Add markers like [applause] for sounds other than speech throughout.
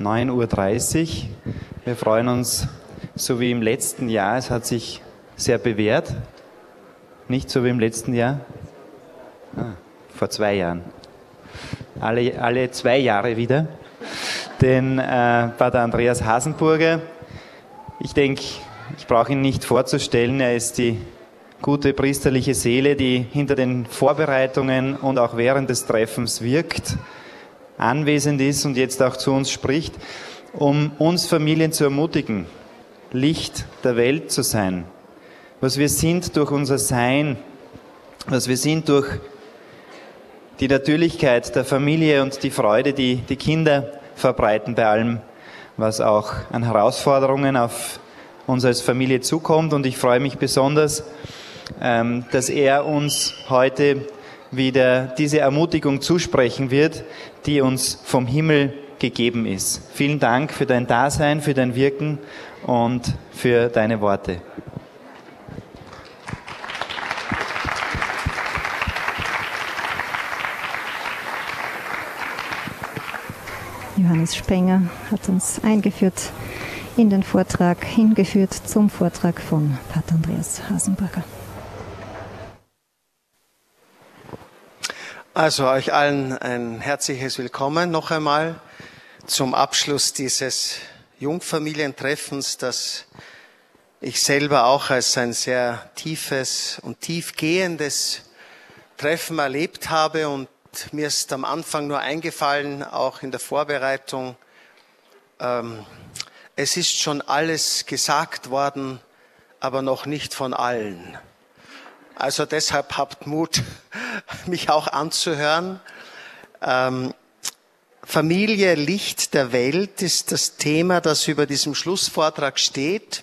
9.30 Uhr. Wir freuen uns, so wie im letzten Jahr, es hat sich sehr bewährt. Nicht so wie im letzten Jahr? Ah, vor zwei Jahren. Alle, alle zwei Jahre wieder. Den äh, Pater Andreas Hasenburger. Ich denke, ich brauche ihn nicht vorzustellen. Er ist die gute priesterliche Seele, die hinter den Vorbereitungen und auch während des Treffens wirkt, anwesend ist und jetzt auch zu uns spricht, um uns Familien zu ermutigen, Licht der Welt zu sein. Was wir sind durch unser Sein, was wir sind durch die Natürlichkeit der Familie und die Freude, die die Kinder verbreiten bei allem, was auch an Herausforderungen auf uns als Familie zukommt. Und ich freue mich besonders, ähm, dass er uns heute wieder diese Ermutigung zusprechen wird, die uns vom Himmel gegeben ist. Vielen Dank für dein Dasein, für dein Wirken und für deine Worte. Johannes Spenger hat uns eingeführt in den Vortrag, hingeführt zum Vortrag von Pater Andreas Hasenberger. Also euch allen ein herzliches Willkommen noch einmal zum Abschluss dieses Jungfamilientreffens, das ich selber auch als ein sehr tiefes und tiefgehendes Treffen erlebt habe und mir ist am Anfang nur eingefallen, auch in der Vorbereitung, ähm, es ist schon alles gesagt worden, aber noch nicht von allen. Also deshalb habt Mut, mich auch anzuhören. Ähm, Familie, Licht der Welt ist das Thema, das über diesem Schlussvortrag steht.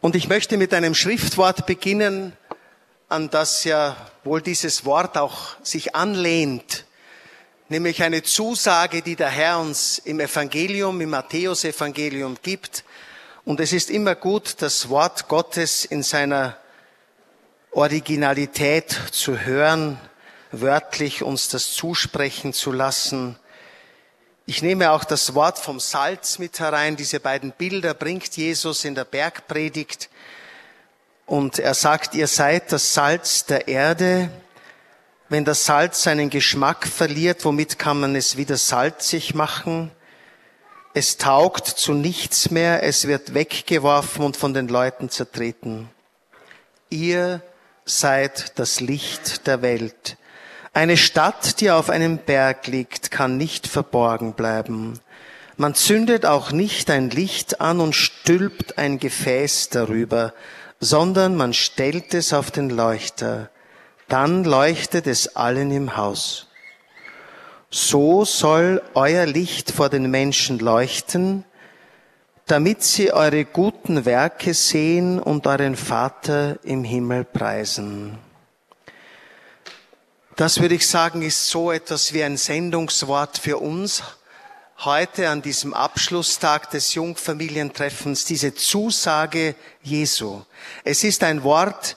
Und ich möchte mit einem Schriftwort beginnen, an das ja wohl dieses Wort auch sich anlehnt, nämlich eine Zusage, die der Herr uns im Evangelium, im Matthäusevangelium gibt. Und es ist immer gut, das Wort Gottes in seiner Originalität zu hören, wörtlich uns das zusprechen zu lassen. Ich nehme auch das Wort vom Salz mit herein. Diese beiden Bilder bringt Jesus in der Bergpredigt. Und er sagt, ihr seid das Salz der Erde. Wenn das Salz seinen Geschmack verliert, womit kann man es wieder salzig machen? Es taugt zu nichts mehr, es wird weggeworfen und von den Leuten zertreten. Ihr seid das Licht der Welt. Eine Stadt, die auf einem Berg liegt, kann nicht verborgen bleiben. Man zündet auch nicht ein Licht an und stülpt ein Gefäß darüber, sondern man stellt es auf den Leuchter. Dann leuchtet es allen im Haus. So soll euer Licht vor den Menschen leuchten, damit sie eure guten Werke sehen und euren Vater im Himmel preisen. Das würde ich sagen, ist so etwas wie ein Sendungswort für uns heute an diesem Abschlusstag des Jungfamilientreffens, diese Zusage Jesu. Es ist ein Wort,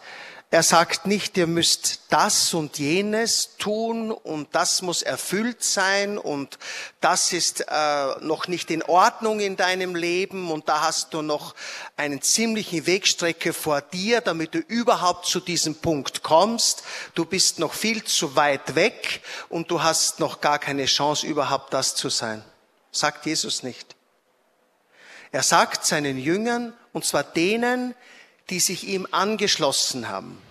er sagt nicht, ihr müsst das und jenes tun und das muss erfüllt sein und das ist äh, noch nicht in Ordnung in deinem Leben und da hast du noch einen ziemlichen Wegstrecke vor dir, damit du überhaupt zu diesem Punkt kommst. Du bist noch viel zu weit weg und du hast noch gar keine Chance, überhaupt das zu sein. Sagt Jesus nicht. Er sagt seinen Jüngern, und zwar denen, die sich ihm angeschlossen haben,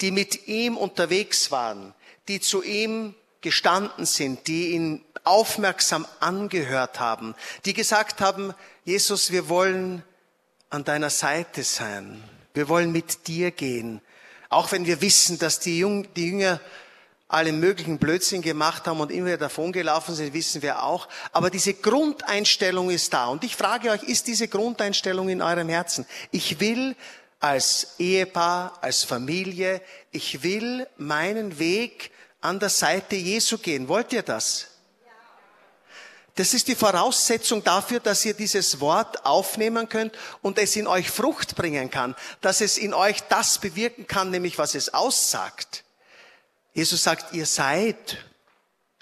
die mit ihm unterwegs waren, die zu ihm gestanden sind, die ihn aufmerksam angehört haben, die gesagt haben, Jesus, wir wollen an deiner Seite sein, wir wollen mit dir gehen, auch wenn wir wissen, dass die, Jünger alle möglichen Blödsinn gemacht haben und immer wieder davongelaufen sind, wissen wir auch. Aber diese Grundeinstellung ist da. Und ich frage euch, ist diese Grundeinstellung in eurem Herzen? Ich will als Ehepaar, als Familie, ich will meinen Weg an der Seite Jesu gehen. Wollt ihr das? Das ist die Voraussetzung dafür, dass ihr dieses Wort aufnehmen könnt und es in euch Frucht bringen kann, dass es in euch das bewirken kann, nämlich was es aussagt. Jesus sagt, ihr seid.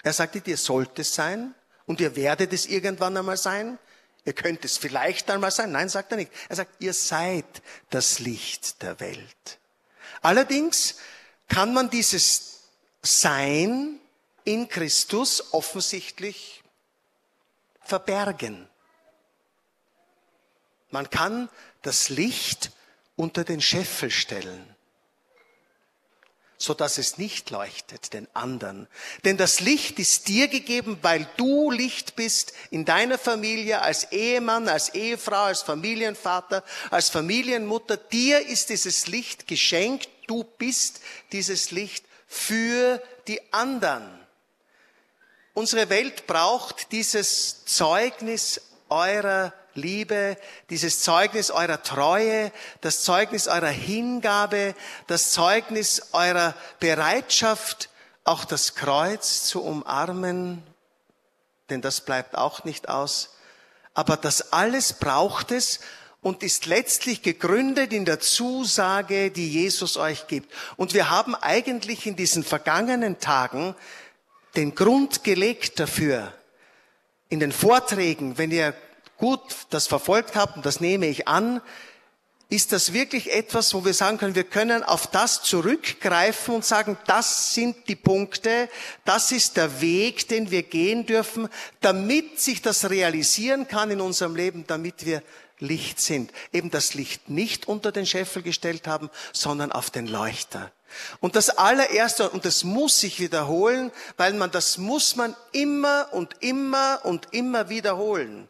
Er sagt ihr sollt es sein, Und ihr werdet es irgendwann einmal sein. Ihr könnt es vielleicht einmal sein. Nein, sagt er nicht. Er sagt, ihr seid das Licht der Welt. Allerdings kann man dieses Sein in Christus offensichtlich verbergen. Man kann das Licht unter den Scheffel stellen so dass es nicht leuchtet den anderen. Denn das Licht ist dir gegeben, weil du Licht bist in deiner Familie, als Ehemann, als Ehefrau, als Familienvater, als Familienmutter. Dir ist dieses Licht geschenkt. Du bist dieses Licht für die anderen. Unsere Welt braucht dieses Zeugnis eurer Liebe, dieses Zeugnis eurer Treue, das Zeugnis eurer Hingabe, das Zeugnis eurer Bereitschaft, auch das Kreuz zu umarmen, denn das bleibt auch nicht aus. Aber das alles braucht es und ist letztlich gegründet in der Zusage, die Jesus euch gibt. Und wir haben eigentlich in diesen vergangenen Tagen den Grund gelegt dafür. In den Vorträgen, wenn ihr gut das verfolgt habt, und das nehme ich an, ist das wirklich etwas, wo wir sagen können, wir können auf das zurückgreifen und sagen, das sind die Punkte, das ist der Weg, den wir gehen dürfen, damit sich das realisieren kann in unserem Leben, damit wir Licht sind. Eben das Licht nicht unter den Scheffel gestellt haben, sondern auf den Leuchter. Und das allererste, und das muss sich wiederholen, weil man, das muss man immer und immer und immer wiederholen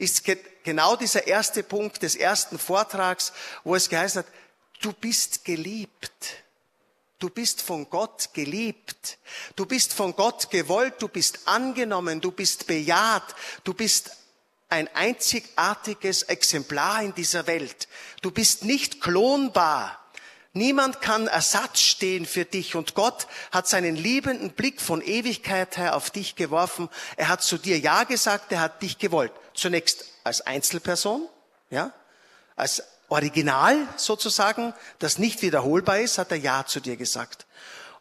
ist genau dieser erste Punkt des ersten Vortrags, wo es geheißen hat, du bist geliebt. Du bist von Gott geliebt. Du bist von Gott gewollt. Du bist angenommen. Du bist bejaht. Du bist ein einzigartiges Exemplar in dieser Welt. Du bist nicht klonbar. Niemand kann Ersatz stehen für dich und Gott hat seinen liebenden Blick von Ewigkeit her auf dich geworfen. Er hat zu dir Ja gesagt, er hat dich gewollt. Zunächst als Einzelperson, ja, als Original sozusagen, das nicht wiederholbar ist, hat er Ja zu dir gesagt.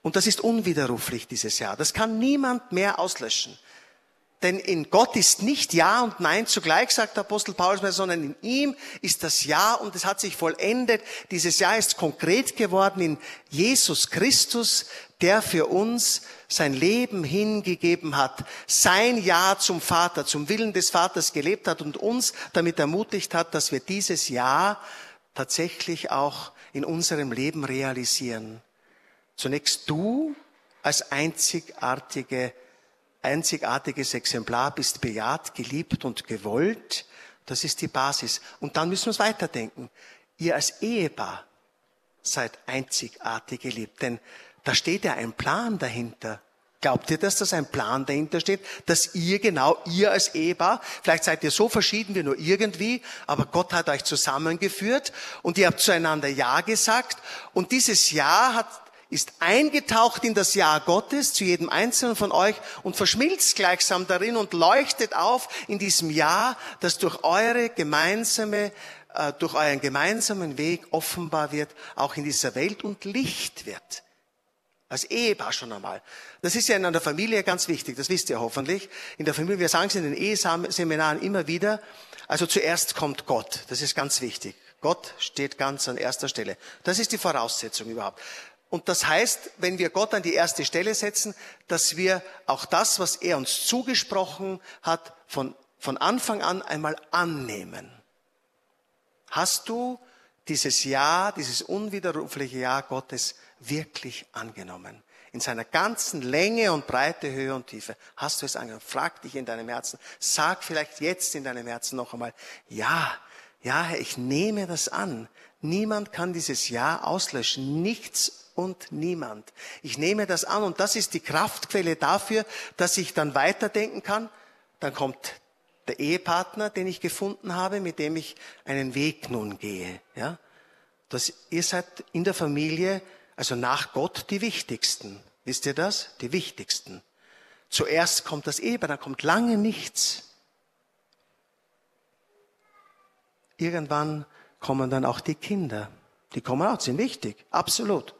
Und das ist unwiderruflich, dieses Ja. Das kann niemand mehr auslöschen. Denn in Gott ist nicht Ja und Nein zugleich, sagt der Apostel Paulus, sondern in ihm ist das Ja und es hat sich vollendet. Dieses Ja ist konkret geworden in Jesus Christus, der für uns sein Leben hingegeben hat, sein Ja zum Vater, zum Willen des Vaters gelebt hat und uns damit ermutigt hat, dass wir dieses Ja tatsächlich auch in unserem Leben realisieren. Zunächst du als einzigartige einzigartiges Exemplar, bist bejaht, geliebt und gewollt. Das ist die Basis. Und dann müssen wir es weiterdenken. Ihr als Ehepaar seid einzigartig geliebt, denn da steht ja ein Plan dahinter. Glaubt ihr, dass das ein Plan dahinter steht, dass ihr genau, ihr als Ehepaar, vielleicht seid ihr so verschieden wie nur irgendwie, aber Gott hat euch zusammengeführt und ihr habt zueinander Ja gesagt und dieses Ja hat ist eingetaucht in das Jahr Gottes zu jedem Einzelnen von euch und verschmilzt gleichsam darin und leuchtet auf in diesem Jahr, das durch eure gemeinsame, äh, durch euren gemeinsamen Weg offenbar wird, auch in dieser Welt und Licht wird. Als Ehepaar schon einmal. Das ist ja in einer Familie ganz wichtig, das wisst ihr hoffentlich. In der Familie, wir sagen es in den Eheseminaren immer wieder, also zuerst kommt Gott, das ist ganz wichtig. Gott steht ganz an erster Stelle. Das ist die Voraussetzung überhaupt. Und das heißt, wenn wir Gott an die erste Stelle setzen, dass wir auch das, was er uns zugesprochen hat, von, von Anfang an einmal annehmen. Hast du dieses Ja, dieses unwiderrufliche Ja Gottes wirklich angenommen? In seiner ganzen Länge und Breite, Höhe und Tiefe. Hast du es angenommen? Frag dich in deinem Herzen. Sag vielleicht jetzt in deinem Herzen noch einmal, ja, ja, Herr, ich nehme das an. Niemand kann dieses Ja auslöschen. Nichts und niemand. Ich nehme das an und das ist die Kraftquelle dafür, dass ich dann weiterdenken kann. Dann kommt der Ehepartner, den ich gefunden habe, mit dem ich einen Weg nun gehe. Ja, das, ihr seid in der Familie, also nach Gott, die Wichtigsten. Wisst ihr das? Die Wichtigsten. Zuerst kommt das Ehepaar, dann kommt lange nichts. Irgendwann kommen dann auch die Kinder. Die kommen auch, sind wichtig, absolut.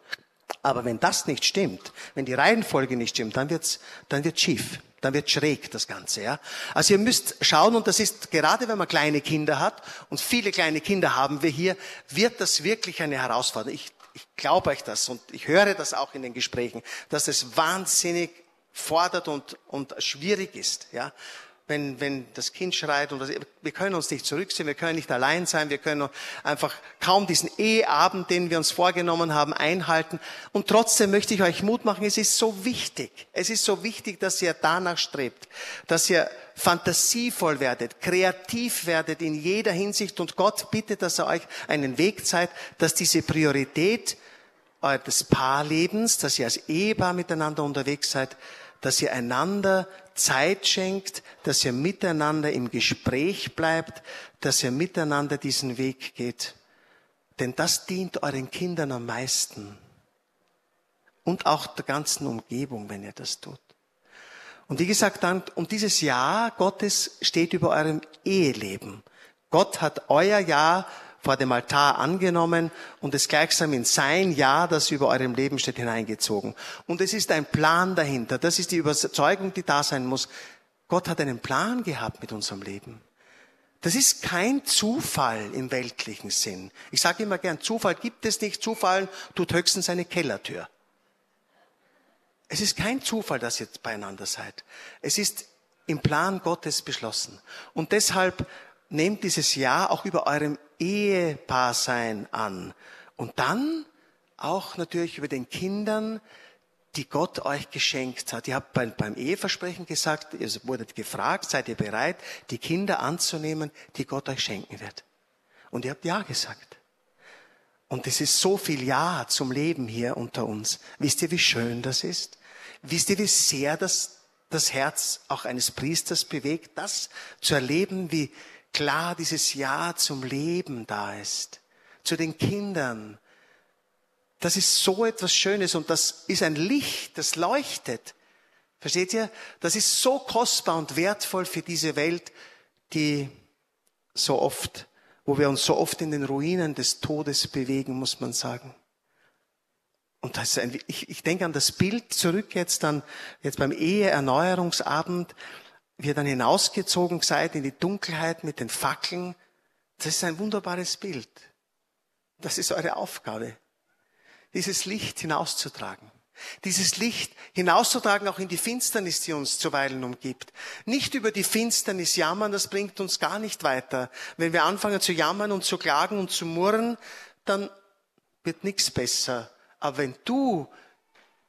Aber wenn das nicht stimmt, wenn die Reihenfolge nicht stimmt, dann wird's, dann wird's schief. Dann wird schräg das Ganze, ja. Also ihr müsst schauen, und das ist gerade, wenn man kleine Kinder hat, und viele kleine Kinder haben wir hier, wird das wirklich eine Herausforderung. Ich, ich glaube euch das, und ich höre das auch in den Gesprächen, dass es wahnsinnig fordert und, und schwierig ist, ja wenn, wenn das Kind schreit und das, wir können uns nicht zurückziehen, wir können nicht allein sein, wir können einfach kaum diesen Eheabend, den wir uns vorgenommen haben, einhalten. Und trotzdem möchte ich euch Mut machen, es ist so wichtig, es ist so wichtig, dass ihr danach strebt, dass ihr fantasievoll werdet, kreativ werdet in jeder Hinsicht und Gott bittet, dass er euch einen Weg zeigt, dass diese Priorität des Paarlebens, dass ihr als Ehepaar miteinander unterwegs seid, dass ihr einander Zeit schenkt, dass ihr miteinander im Gespräch bleibt, dass ihr miteinander diesen Weg geht. Denn das dient euren Kindern am meisten. Und auch der ganzen Umgebung, wenn ihr das tut. Und wie gesagt, dann, um dieses Jahr Gottes steht über eurem Eheleben. Gott hat euer Jahr vor dem Altar angenommen und es gleichsam in sein Ja, das über eurem Leben steht, hineingezogen. Und es ist ein Plan dahinter. Das ist die Überzeugung, die da sein muss. Gott hat einen Plan gehabt mit unserem Leben. Das ist kein Zufall im weltlichen Sinn. Ich sage immer gern, Zufall gibt es nicht. Zufall tut höchstens eine Kellertür. Es ist kein Zufall, dass ihr beieinander seid. Es ist im Plan Gottes beschlossen. Und deshalb nehmt dieses Jahr auch über eurem Ehepaarsein an. Und dann auch natürlich über den Kindern, die Gott euch geschenkt hat. Ihr habt beim, beim Eheversprechen gesagt, ihr wurdet gefragt, seid ihr bereit, die Kinder anzunehmen, die Gott euch schenken wird. Und ihr habt Ja gesagt. Und es ist so viel Ja zum Leben hier unter uns. Wisst ihr, wie schön das ist? Wisst ihr, wie sehr das das Herz auch eines Priesters bewegt, das zu erleben, wie, klar dieses Ja zum Leben da ist, zu den Kindern. Das ist so etwas Schönes und das ist ein Licht, das leuchtet. Versteht ihr? Das ist so kostbar und wertvoll für diese Welt, die so oft, wo wir uns so oft in den Ruinen des Todes bewegen, muss man sagen. Und das ist ein, ich, ich denke an das Bild zurück jetzt dann, jetzt beim Eheerneuerungsabend, wie ihr dann hinausgezogen seid in die Dunkelheit mit den Fackeln. Das ist ein wunderbares Bild. Das ist eure Aufgabe, dieses Licht hinauszutragen. Dieses Licht hinauszutragen auch in die Finsternis, die uns zuweilen umgibt. Nicht über die Finsternis jammern, das bringt uns gar nicht weiter. Wenn wir anfangen zu jammern und zu klagen und zu murren, dann wird nichts besser. Aber wenn du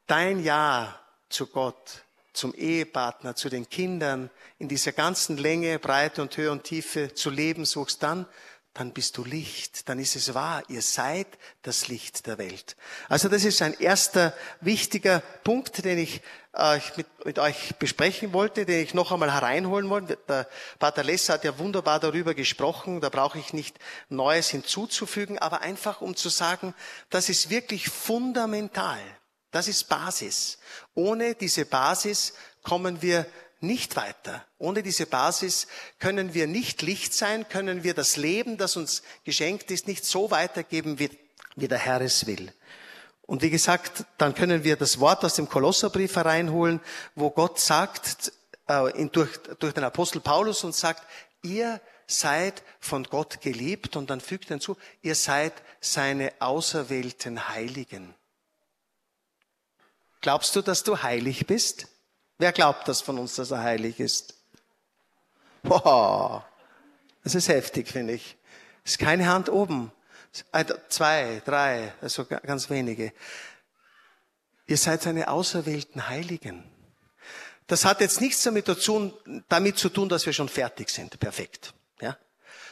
dein Ja zu Gott zum Ehepartner, zu den Kindern, in dieser ganzen Länge, Breite und Höhe und Tiefe zu leben suchst, dann, dann bist du Licht, dann ist es wahr, ihr seid das Licht der Welt. Also das ist ein erster wichtiger Punkt, den ich äh, mit, mit euch besprechen wollte, den ich noch einmal hereinholen wollte. Der Pater Less hat ja wunderbar darüber gesprochen, da brauche ich nicht Neues hinzuzufügen, aber einfach um zu sagen, das ist wirklich fundamental. Das ist Basis. Ohne diese Basis kommen wir nicht weiter. Ohne diese Basis können wir nicht Licht sein, können wir das Leben, das uns geschenkt ist, nicht so weitergeben, wie, wie der Herr es will. Und wie gesagt, dann können wir das Wort aus dem Kolosserbrief hereinholen, wo Gott sagt, äh, durch, durch den Apostel Paulus und sagt, ihr seid von Gott geliebt und dann fügt er hinzu, ihr seid seine auserwählten Heiligen. Glaubst du, dass du heilig bist? Wer glaubt das von uns, dass er heilig ist? Boah, das ist heftig, finde ich. Es ist keine Hand oben. Zwei, drei, also ganz wenige. Ihr seid seine auserwählten Heiligen. Das hat jetzt nichts damit zu tun, damit zu tun, dass wir schon fertig sind, perfekt, ja,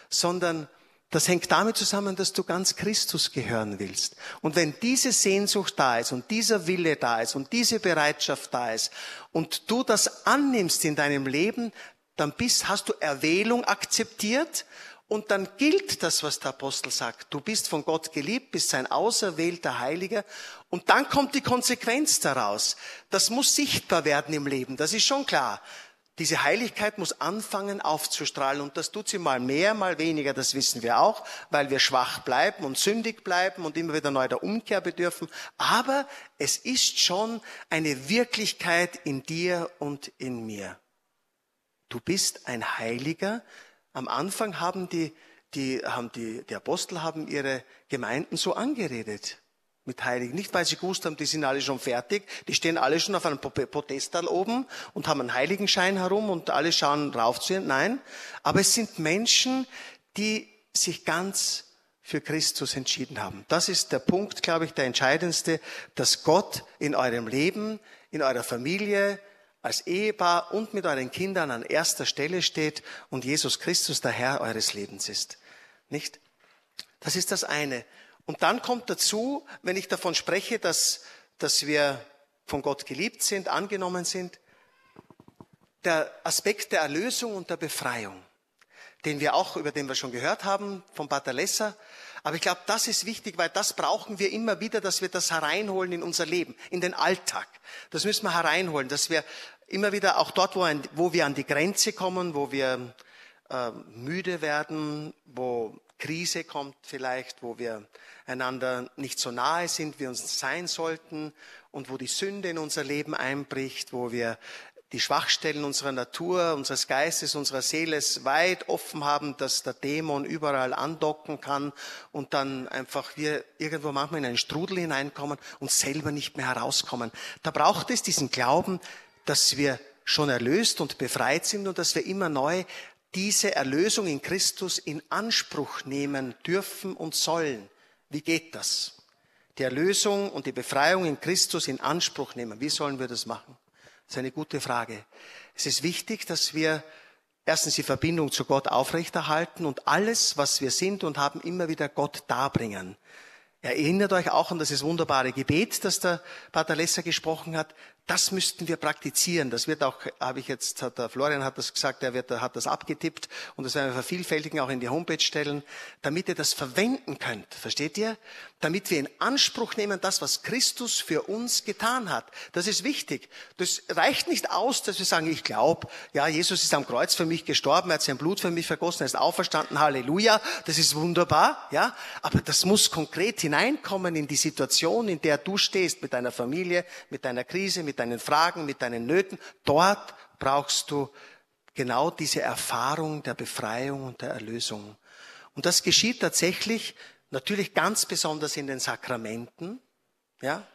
sondern das hängt damit zusammen, dass du ganz Christus gehören willst. Und wenn diese Sehnsucht da ist und dieser Wille da ist und diese Bereitschaft da ist und du das annimmst in deinem Leben, dann bist, hast du Erwählung akzeptiert und dann gilt das, was der Apostel sagt. Du bist von Gott geliebt, bist sein auserwählter Heiliger und dann kommt die Konsequenz daraus. Das muss sichtbar werden im Leben, das ist schon klar. Diese Heiligkeit muss anfangen aufzustrahlen und das tut sie mal mehr, mal weniger, das wissen wir auch, weil wir schwach bleiben und sündig bleiben und immer wieder neu der Umkehr bedürfen. Aber es ist schon eine Wirklichkeit in dir und in mir. Du bist ein Heiliger. Am Anfang haben die, die, haben die, die Apostel haben ihre Gemeinden so angeredet mit Heiligen. Nicht, weil sie gewusst haben, die sind alle schon fertig, die stehen alle schon auf einem Podestal oben und haben einen Heiligenschein herum und alle schauen rauf zu ihnen. Nein, aber es sind Menschen, die sich ganz für Christus entschieden haben. Das ist der Punkt, glaube ich, der entscheidendste, dass Gott in eurem Leben, in eurer Familie, als Ehepaar und mit euren Kindern an erster Stelle steht und Jesus Christus der Herr eures Lebens ist. Nicht? Das ist das eine. Und dann kommt dazu, wenn ich davon spreche, dass, dass wir von Gott geliebt sind, angenommen sind, der Aspekt der Erlösung und der Befreiung, den wir auch, über den wir schon gehört haben, von Lesser. Aber ich glaube, das ist wichtig, weil das brauchen wir immer wieder, dass wir das hereinholen in unser Leben, in den Alltag. Das müssen wir hereinholen, dass wir immer wieder auch dort, wo, ein, wo wir an die Grenze kommen, wo wir äh, müde werden, wo Krise kommt vielleicht, wo wir einander nicht so nahe sind, wie uns sein sollten und wo die Sünde in unser Leben einbricht, wo wir die Schwachstellen unserer Natur, unseres Geistes, unserer Seele weit offen haben, dass der Dämon überall andocken kann und dann einfach wir irgendwo manchmal in einen Strudel hineinkommen und selber nicht mehr herauskommen. Da braucht es diesen Glauben, dass wir schon erlöst und befreit sind und dass wir immer neu diese Erlösung in Christus in Anspruch nehmen dürfen und sollen. Wie geht das? Die Erlösung und die Befreiung in Christus in Anspruch nehmen. Wie sollen wir das machen? Das ist eine gute Frage. Es ist wichtig, dass wir erstens die Verbindung zu Gott aufrechterhalten und alles, was wir sind und haben, immer wieder Gott darbringen. Erinnert euch auch an das wunderbare Gebet, das der Pater Lesser gesprochen hat. Das müssten wir praktizieren. Das wird auch, habe ich jetzt, hat der Florian hat das gesagt, er wird, hat das abgetippt und das werden wir vervielfältigen, auch in die Homepage stellen, damit ihr das verwenden könnt. Versteht ihr? Damit wir in Anspruch nehmen, das, was Christus für uns getan hat. Das ist wichtig. Das reicht nicht aus, dass wir sagen, ich glaube, ja, Jesus ist am Kreuz für mich gestorben, er hat sein Blut für mich vergossen, er ist auferstanden, Halleluja. Das ist wunderbar, ja. Aber das muss konkret hineinkommen in die Situation, in der du stehst, mit deiner Familie, mit deiner Krise, mit deinen Fragen, mit deinen Nöten. Dort brauchst du genau diese Erfahrung der Befreiung und der Erlösung. Und das geschieht tatsächlich natürlich ganz besonders in den Sakramenten, ja,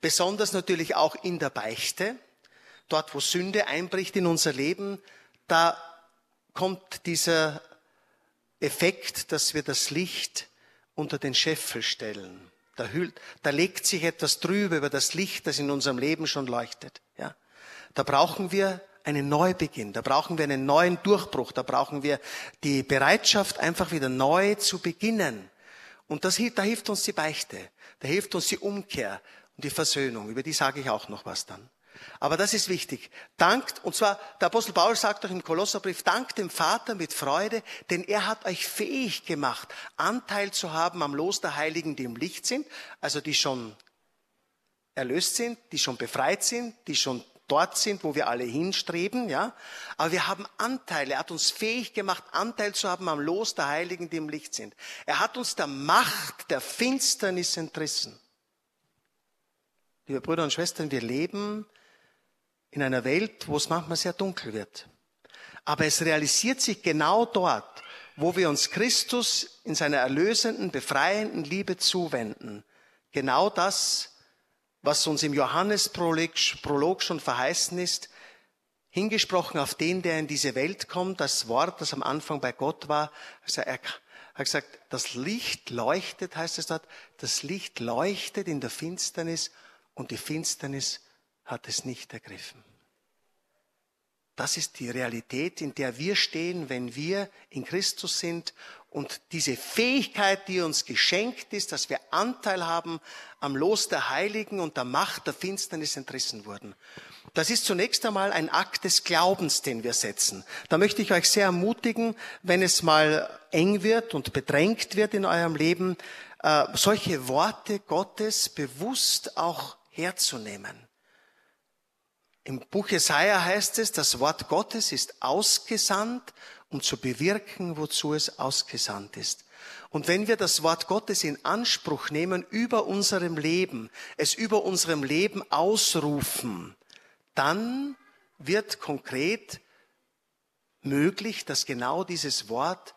besonders natürlich auch in der Beichte, dort wo Sünde einbricht in unser Leben, da kommt dieser Effekt, dass wir das Licht unter den Scheffel stellen. Da, hüllt, da legt sich etwas drüber über das Licht, das in unserem Leben schon leuchtet. Ja? Da brauchen wir einen Neubeginn, da brauchen wir einen neuen Durchbruch, da brauchen wir die Bereitschaft, einfach wieder neu zu beginnen. Und das, da hilft uns die Beichte, da hilft uns die Umkehr und die Versöhnung. Über die sage ich auch noch was dann. Aber das ist wichtig. Dankt, und zwar, der Apostel Paulus sagt doch im Kolosserbrief, dankt dem Vater mit Freude, denn er hat euch fähig gemacht, Anteil zu haben am Los der Heiligen, die im Licht sind, also die schon erlöst sind, die schon befreit sind, die schon dort sind, wo wir alle hinstreben, ja. Aber wir haben Anteile. Er hat uns fähig gemacht, Anteil zu haben am Los der Heiligen, die im Licht sind. Er hat uns der Macht der Finsternis entrissen. Liebe Brüder und Schwestern, wir leben in einer Welt, wo es manchmal sehr dunkel wird. Aber es realisiert sich genau dort, wo wir uns Christus in seiner erlösenden, befreienden Liebe zuwenden. Genau das, was uns im Johannesprolog schon verheißen ist, hingesprochen auf den, der in diese Welt kommt, das Wort, das am Anfang bei Gott war. Also er hat gesagt, das Licht leuchtet, heißt es dort, das Licht leuchtet in der Finsternis und die Finsternis hat es nicht ergriffen. Das ist die Realität, in der wir stehen, wenn wir in Christus sind und diese Fähigkeit, die uns geschenkt ist, dass wir Anteil haben am Los der Heiligen und der Macht der Finsternis entrissen wurden. Das ist zunächst einmal ein Akt des Glaubens, den wir setzen. Da möchte ich euch sehr ermutigen, wenn es mal eng wird und bedrängt wird in eurem Leben, äh, solche Worte Gottes bewusst auch herzunehmen. Im Buch Jesaja heißt es, das Wort Gottes ist ausgesandt, um zu bewirken, wozu es ausgesandt ist. Und wenn wir das Wort Gottes in Anspruch nehmen über unserem Leben, es über unserem Leben ausrufen, dann wird konkret möglich, dass genau dieses Wort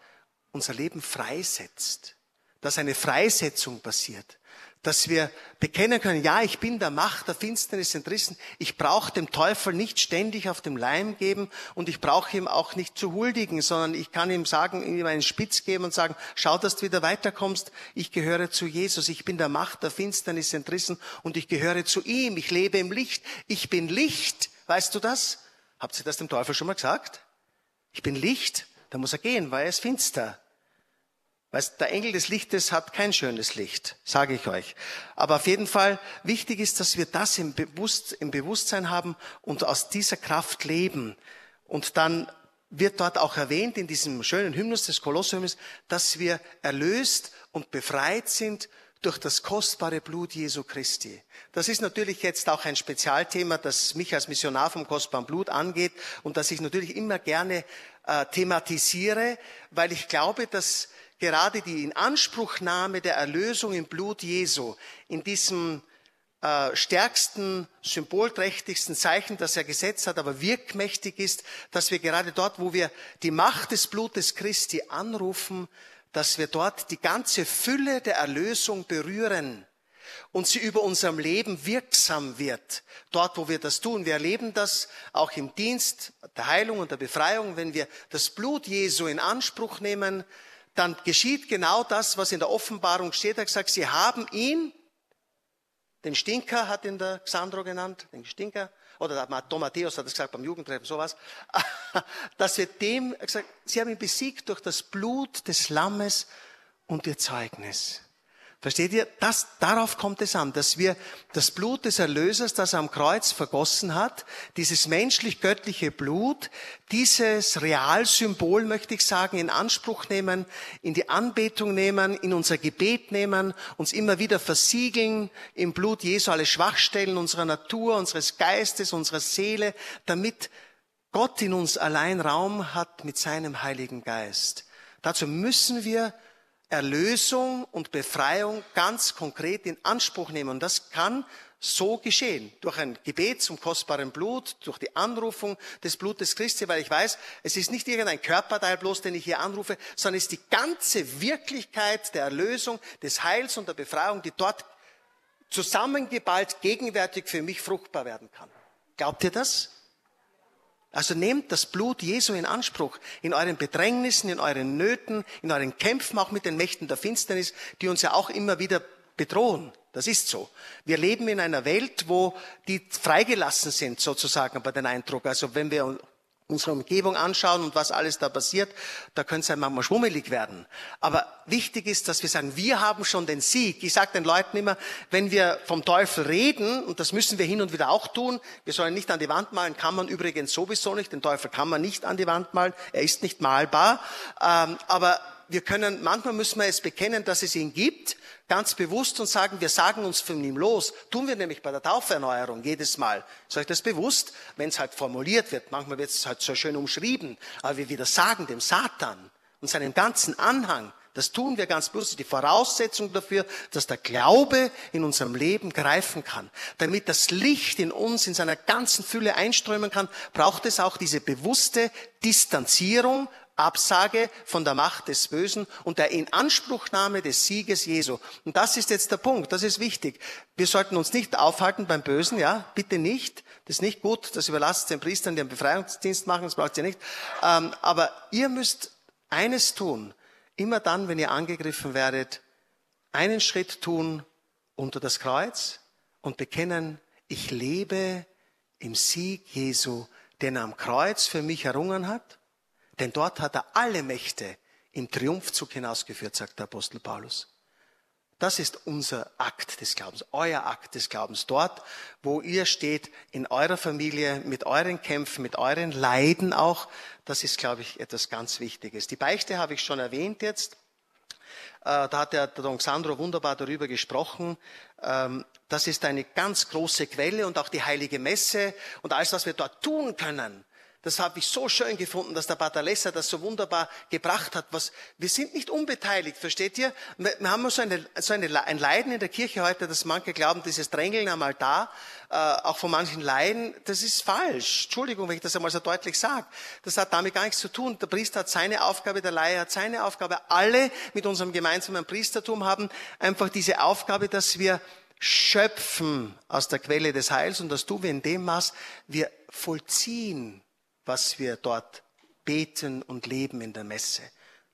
unser Leben freisetzt, dass eine Freisetzung passiert dass wir bekennen können, ja, ich bin der Macht der Finsternis entrissen, ich brauche dem Teufel nicht ständig auf dem Leim geben und ich brauche ihm auch nicht zu huldigen, sondern ich kann ihm sagen, ihm einen Spitz geben und sagen, schau, dass du wieder weiterkommst, ich gehöre zu Jesus, ich bin der Macht der Finsternis entrissen und ich gehöre zu ihm, ich lebe im Licht, ich bin Licht, weißt du das? Habt ihr das dem Teufel schon mal gesagt? Ich bin Licht, da muss er gehen, weil er ist finster. Weil der Engel des Lichtes hat kein schönes Licht, sage ich euch. Aber auf jeden Fall wichtig ist, dass wir das im, Bewusst, im Bewusstsein haben und aus dieser Kraft leben. Und dann wird dort auch erwähnt in diesem schönen Hymnus des Kolosshymnus, dass wir erlöst und befreit sind durch das kostbare Blut Jesu Christi. Das ist natürlich jetzt auch ein Spezialthema, das mich als Missionar vom kostbaren Blut angeht und das ich natürlich immer gerne äh, thematisiere, weil ich glaube, dass gerade die Inanspruchnahme der Erlösung im Blut Jesu, in diesem äh, stärksten, symbolträchtigsten Zeichen, das er gesetzt hat, aber wirkmächtig ist, dass wir gerade dort, wo wir die Macht des Blutes Christi anrufen, dass wir dort die ganze Fülle der Erlösung berühren und sie über unserem Leben wirksam wird. Dort, wo wir das tun. Wir erleben das auch im Dienst der Heilung und der Befreiung, wenn wir das Blut Jesu in Anspruch nehmen, dann geschieht genau das, was in der Offenbarung steht. Er hat gesagt, sie haben ihn, den Stinker hat ihn der Xandro genannt, den Stinker, oder der Matthäus hat es gesagt beim Jugendtreffen, sowas, [laughs] dass wir dem, gesagt, sie haben ihn besiegt durch das Blut des Lammes und ihr Zeugnis. Versteht ihr? Das, darauf kommt es an, dass wir das Blut des Erlösers, das er am Kreuz vergossen hat, dieses menschlich-göttliche Blut, dieses Realsymbol, möchte ich sagen, in Anspruch nehmen, in die Anbetung nehmen, in unser Gebet nehmen, uns immer wieder versiegeln im Blut Jesu alle Schwachstellen unserer Natur, unseres Geistes, unserer Seele, damit Gott in uns allein Raum hat mit seinem Heiligen Geist. Dazu müssen wir Erlösung und Befreiung ganz konkret in Anspruch nehmen. Und das kann so geschehen. Durch ein Gebet zum kostbaren Blut, durch die Anrufung des Blutes Christi, weil ich weiß, es ist nicht irgendein Körperteil bloß, den ich hier anrufe, sondern es ist die ganze Wirklichkeit der Erlösung, des Heils und der Befreiung, die dort zusammengeballt gegenwärtig für mich fruchtbar werden kann. Glaubt ihr das? Also nehmt das Blut Jesu in Anspruch in euren Bedrängnissen, in euren Nöten, in euren Kämpfen, auch mit den Mächten der Finsternis, die uns ja auch immer wieder bedrohen. Das ist so. Wir leben in einer Welt, wo die freigelassen sind, sozusagen, bei den Eindruck. Also wenn wir unsere Umgebung anschauen und was alles da passiert, da könnte es ja manchmal schwummelig werden. Aber wichtig ist, dass wir sagen, wir haben schon den Sieg. Ich sage den Leuten immer, wenn wir vom Teufel reden, und das müssen wir hin und wieder auch tun, wir sollen nicht an die Wand malen, kann man übrigens sowieso nicht, den Teufel kann man nicht an die Wand malen, er ist nicht malbar, ähm, aber wir können, manchmal müssen wir es bekennen, dass es ihn gibt, ganz bewusst und sagen, wir sagen uns von ihm los. Tun wir nämlich bei der Tauferneuerung jedes Mal. Ist euch das bewusst? Wenn es halt formuliert wird, manchmal wird es halt so schön umschrieben, aber wir wieder sagen dem Satan und seinem ganzen Anhang, das tun wir ganz bewusst, die Voraussetzung dafür, dass der Glaube in unserem Leben greifen kann. Damit das Licht in uns in seiner ganzen Fülle einströmen kann, braucht es auch diese bewusste Distanzierung Absage von der Macht des Bösen und der Inanspruchnahme des Sieges Jesu. Und das ist jetzt der Punkt, das ist wichtig. Wir sollten uns nicht aufhalten beim Bösen, ja, bitte nicht. Das ist nicht gut, das überlasst den Priestern, die einen Befreiungsdienst machen, das braucht ihr nicht. Ähm, aber ihr müsst eines tun, immer dann, wenn ihr angegriffen werdet, einen Schritt tun unter das Kreuz und bekennen, ich lebe im Sieg Jesu, den er am Kreuz für mich errungen hat denn dort hat er alle Mächte im Triumphzug hinausgeführt, sagt der Apostel Paulus. Das ist unser Akt des Glaubens, euer Akt des Glaubens. Dort, wo ihr steht, in eurer Familie, mit euren Kämpfen, mit euren Leiden auch, das ist, glaube ich, etwas ganz Wichtiges. Die Beichte habe ich schon erwähnt jetzt. Äh, da hat der, Don Sandro wunderbar darüber gesprochen. Ähm, das ist eine ganz große Quelle und auch die heilige Messe und alles, was wir dort tun können. Das habe ich so schön gefunden, dass der Batalessa das so wunderbar gebracht hat. Was, wir sind nicht unbeteiligt, versteht ihr? Wir, haben so, eine, so eine, ein Leiden in der Kirche heute, dass manche glauben, dieses Drängeln einmal da, äh, auch von manchen Leiden, das ist falsch. Entschuldigung, wenn ich das einmal so deutlich sage. Das hat damit gar nichts zu tun. Der Priester hat seine Aufgabe, der Laie hat seine Aufgabe. Alle mit unserem gemeinsamen Priestertum haben einfach diese Aufgabe, dass wir schöpfen aus der Quelle des Heils und das tun wir in dem Maß, wir vollziehen was wir dort beten und leben in der Messe.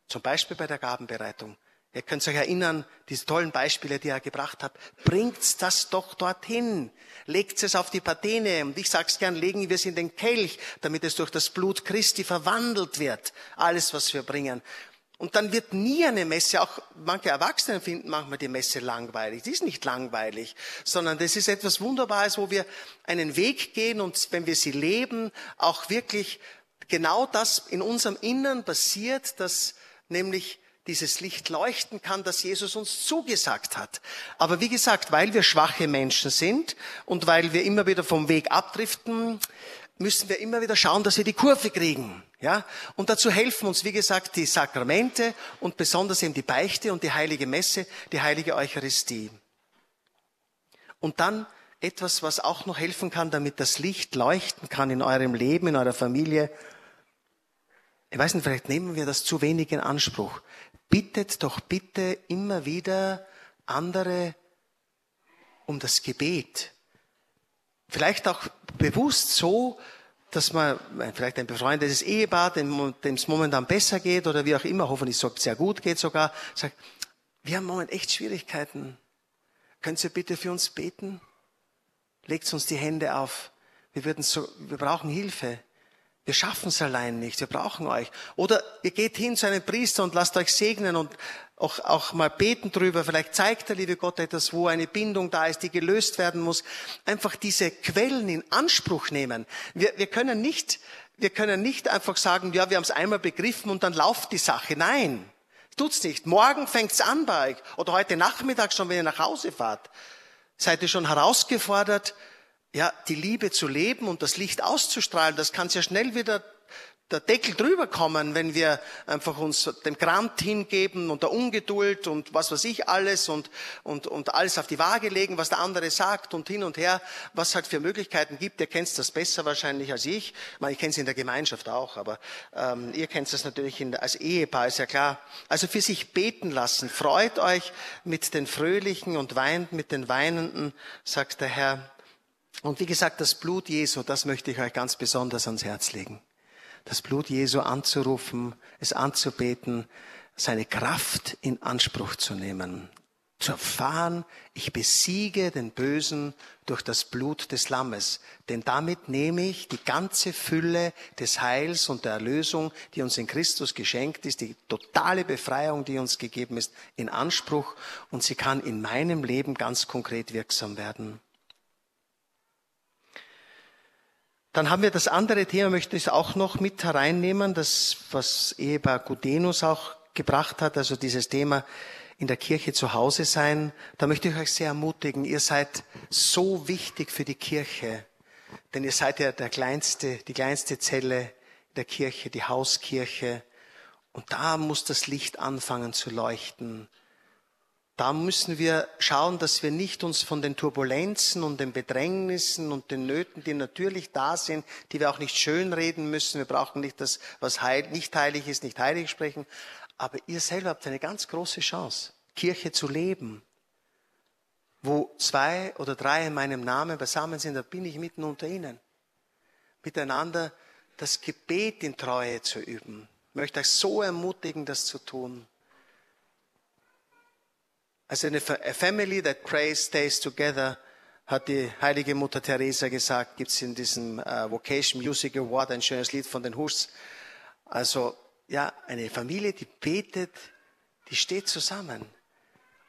Zum Beispiel bei der Gabenbereitung. Ihr könnt euch erinnern, diese tollen Beispiele, die er gebracht hat. Bringt das doch dorthin. Legt es auf die Patene. Und ich sage es gern, legen wir es in den Kelch, damit es durch das Blut Christi verwandelt wird. Alles, was wir bringen. Und dann wird nie eine Messe, auch manche Erwachsene finden manchmal die Messe langweilig. Die ist nicht langweilig, sondern das ist etwas Wunderbares, wo wir einen Weg gehen und wenn wir sie leben, auch wirklich genau das in unserem Innern passiert, dass nämlich dieses Licht leuchten kann, das Jesus uns zugesagt hat. Aber wie gesagt, weil wir schwache Menschen sind und weil wir immer wieder vom Weg abdriften, müssen wir immer wieder schauen, dass wir die Kurve kriegen. Ja? Und dazu helfen uns, wie gesagt, die Sakramente und besonders eben die Beichte und die heilige Messe, die heilige Eucharistie. Und dann etwas, was auch noch helfen kann, damit das Licht leuchten kann in eurem Leben, in eurer Familie. Ich weiß nicht, vielleicht nehmen wir das zu wenig in Anspruch. Bittet doch bitte immer wieder andere um das Gebet. Vielleicht auch bewusst so, dass man vielleicht ein befreundetes Ehepaar, dem es momentan besser geht oder wie auch immer, hoffentlich sehr gut geht sogar, sagt, wir haben im Moment echt Schwierigkeiten. Können Sie bitte für uns beten? Legt uns die Hände auf. Wir, würden so, wir brauchen Hilfe. Wir schaffen es allein nicht. Wir brauchen euch. Oder ihr geht hin zu einem Priester und lasst euch segnen und auch, auch mal beten drüber. Vielleicht zeigt der liebe Gott etwas, wo eine Bindung da ist, die gelöst werden muss. Einfach diese Quellen in Anspruch nehmen. Wir, wir können nicht, wir können nicht einfach sagen, ja, wir haben es einmal begriffen und dann lauft die Sache. Nein, tut's nicht. Morgen fängt's an bei euch oder heute Nachmittag schon, wenn ihr nach Hause fahrt. Seid ihr schon herausgefordert, ja, die Liebe zu leben und das Licht auszustrahlen, das kann sehr schnell wieder der Deckel drüber kommen, wenn wir einfach uns dem Grant hingeben und der Ungeduld und was weiß ich alles und, und, und alles auf die Waage legen, was der andere sagt und hin und her, was halt für Möglichkeiten gibt. Ihr kennt das besser wahrscheinlich als ich. Ich, meine, ich kenne es in der Gemeinschaft auch, aber ähm, ihr kennt das natürlich in als Ehepaar, ist ja klar. Also für sich beten lassen. Freut euch mit den Fröhlichen und weint mit den Weinenden, sagt der Herr. Und wie gesagt, das Blut Jesu, das möchte ich euch ganz besonders ans Herz legen. Das Blut Jesu anzurufen, es anzubeten, seine Kraft in Anspruch zu nehmen. Zu erfahren, ich besiege den Bösen durch das Blut des Lammes. Denn damit nehme ich die ganze Fülle des Heils und der Erlösung, die uns in Christus geschenkt ist, die totale Befreiung, die uns gegeben ist, in Anspruch und sie kann in meinem Leben ganz konkret wirksam werden. Dann haben wir das andere Thema, möchte ich auch noch mit hereinnehmen, das, was Ehepaar Gudenus auch gebracht hat, also dieses Thema in der Kirche zu Hause sein. Da möchte ich euch sehr ermutigen, ihr seid so wichtig für die Kirche, denn ihr seid ja der kleinste, die kleinste Zelle der Kirche, die Hauskirche. Und da muss das Licht anfangen zu leuchten da müssen wir schauen, dass wir nicht uns von den Turbulenzen und den Bedrängnissen und den Nöten, die natürlich da sind, die wir auch nicht schönreden müssen. Wir brauchen nicht das, was heil, nicht heilig ist, nicht heilig sprechen. Aber ihr selber habt eine ganz große Chance, Kirche zu leben. Wo zwei oder drei in meinem Namen beisammen sind, da bin ich mitten unter ihnen. Miteinander das Gebet in Treue zu üben. Ich möchte euch so ermutigen, das zu tun. Also eine family that prays stays together, hat die heilige Mutter Teresa gesagt, gibt's in diesem äh, Vocation Music Award ein schönes Lied von den Hus. Also ja, eine Familie, die betet, die steht zusammen.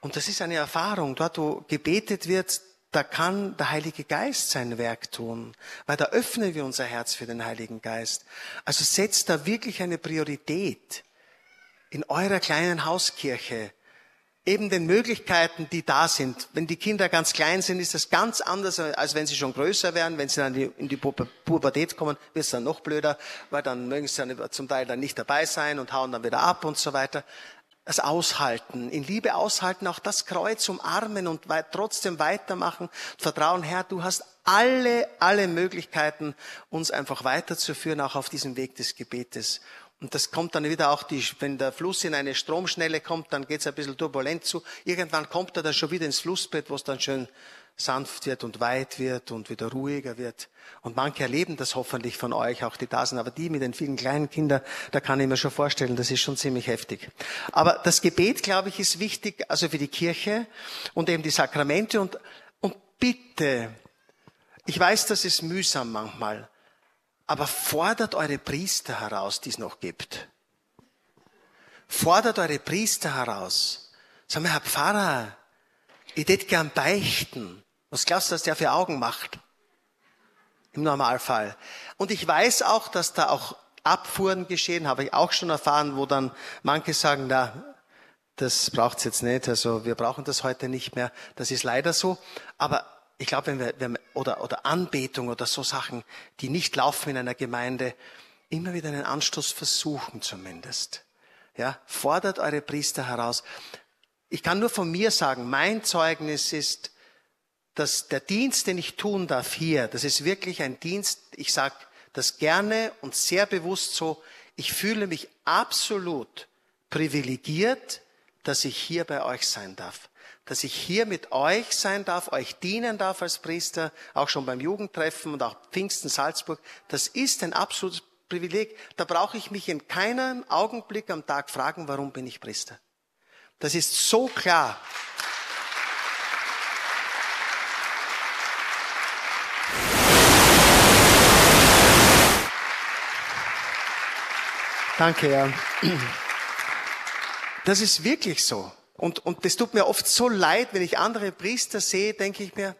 Und das ist eine Erfahrung. Dort, wo gebetet wird, da kann der Heilige Geist sein Werk tun, weil da öffnen wir unser Herz für den Heiligen Geist. Also setzt da wirklich eine Priorität in eurer kleinen Hauskirche eben den Möglichkeiten, die da sind. Wenn die Kinder ganz klein sind, ist das ganz anders, als wenn sie schon größer werden. Wenn sie dann in die Pubertät kommen, wird es dann noch blöder, weil dann mögen sie dann zum Teil dann nicht dabei sein und hauen dann wieder ab und so weiter. Das Aushalten, in Liebe aushalten, auch das Kreuz umarmen und trotzdem weitermachen. Vertrauen, Herr, du hast alle, alle Möglichkeiten, uns einfach weiterzuführen, auch auf diesem Weg des Gebetes. Und das kommt dann wieder auch, die, wenn der Fluss in eine Stromschnelle kommt, dann geht es ein bisschen turbulent zu. Irgendwann kommt er dann schon wieder ins Flussbett, wo es dann schön sanft wird und weit wird und wieder ruhiger wird. Und manche erleben das hoffentlich von euch, auch die da sind. Aber die mit den vielen kleinen Kindern, da kann ich mir schon vorstellen, das ist schon ziemlich heftig. Aber das Gebet, glaube ich, ist wichtig, also für die Kirche und eben die Sakramente. Und, und bitte, ich weiß, das ist mühsam manchmal, aber fordert eure Priester heraus, die es noch gibt. Fordert eure Priester heraus. Sag mal, Herr Pfarrer, ich hätte gern beichten. Was glaubst du, dass der für Augen macht? Im Normalfall. Und ich weiß auch, dass da auch Abfuhren geschehen, habe ich auch schon erfahren, wo dann manche sagen, na, das braucht's jetzt nicht, also wir brauchen das heute nicht mehr. Das ist leider so. Aber ich glaube, wenn wir, wenn wir oder, oder Anbetung oder so Sachen, die nicht laufen in einer Gemeinde, immer wieder einen Anstoß versuchen zumindest. Ja, fordert eure Priester heraus. Ich kann nur von mir sagen, mein Zeugnis ist, dass der Dienst, den ich tun darf hier, das ist wirklich ein Dienst, ich sage das gerne und sehr bewusst so, ich fühle mich absolut privilegiert, dass ich hier bei euch sein darf dass ich hier mit euch sein darf, euch dienen darf als Priester, auch schon beim Jugendtreffen und auch Pfingsten Salzburg. Das ist ein absolutes Privileg. Da brauche ich mich in keinem Augenblick am Tag fragen, warum bin ich Priester. Das ist so klar. Danke, ja. Das ist wirklich so. Und, und das tut mir oft so leid, wenn ich andere Priester sehe, denke ich mir,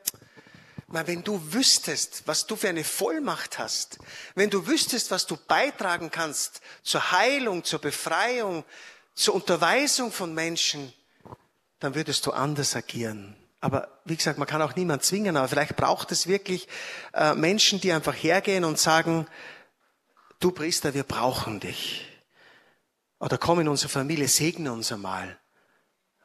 weil wenn du wüsstest, was du für eine Vollmacht hast, wenn du wüsstest, was du beitragen kannst zur Heilung, zur Befreiung, zur Unterweisung von Menschen, dann würdest du anders agieren. Aber wie gesagt, man kann auch niemand zwingen, aber vielleicht braucht es wirklich äh, Menschen, die einfach hergehen und sagen, du Priester, wir brauchen dich. Oder komm in unsere Familie, segne uns einmal.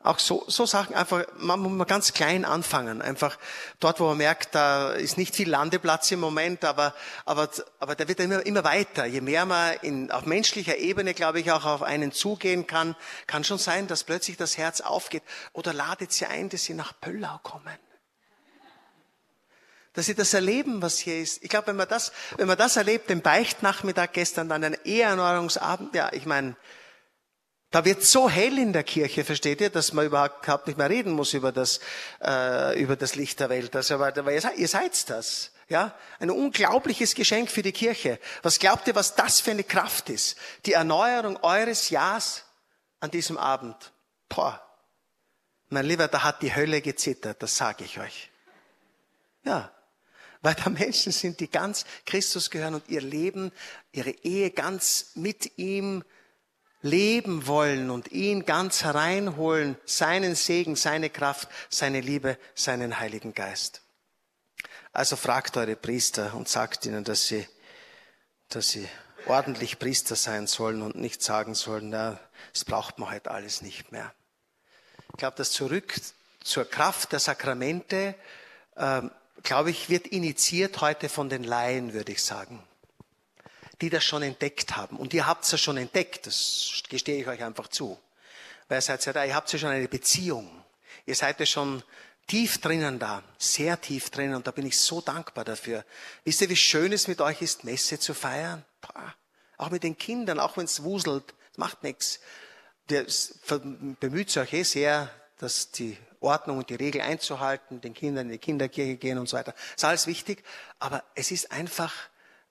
Auch so, so Sachen einfach, man muss mal ganz klein anfangen. Einfach dort, wo man merkt, da ist nicht viel Landeplatz im Moment, aber, aber, aber der wird immer, immer weiter. Je mehr man in, auf menschlicher Ebene, glaube ich, auch auf einen zugehen kann, kann schon sein, dass plötzlich das Herz aufgeht. Oder ladet sie ein, dass sie nach Pöllau kommen. Dass sie das erleben, was hier ist. Ich glaube, wenn man das, wenn man das erlebt, den Beichtnachmittag gestern, dann einen Eheerneuerungsabend, ja, ich meine, da wird so hell in der Kirche, versteht ihr, dass man überhaupt nicht mehr reden muss über das, äh, über das Licht der Welt. Also, seid, ihr seid das. Ja, ein unglaubliches Geschenk für die Kirche. Was glaubt ihr, was das für eine Kraft ist? Die Erneuerung eures Jahres an diesem Abend. Boah. Mein Lieber, da hat die Hölle gezittert, das sage ich euch. Ja, weil da Menschen sind, die ganz Christus gehören und ihr Leben, ihre Ehe ganz mit ihm leben wollen und ihn ganz hereinholen, seinen Segen, seine Kraft, seine Liebe, seinen Heiligen Geist. Also fragt eure Priester und sagt ihnen, dass sie, dass sie ordentlich Priester sein sollen und nicht sagen sollen, na, das braucht man heute alles nicht mehr. Ich glaube, das zurück zur Kraft der Sakramente, äh, glaube ich, wird initiiert heute von den Laien, würde ich sagen die das schon entdeckt haben. Und ihr habt es ja schon entdeckt, das gestehe ich euch einfach zu. Weil ihr seid ja da, ihr habt ja schon eine Beziehung. Ihr seid ja schon tief drinnen da, sehr tief drinnen und da bin ich so dankbar dafür. Wisst ihr, wie schön es mit euch ist, Messe zu feiern? Auch mit den Kindern, auch wenn es wuselt, das macht nichts. Der bemüht euch eh sehr, dass die Ordnung und die Regel einzuhalten, den Kindern in die Kinderkirche gehen und so weiter. Das ist alles wichtig, aber es ist einfach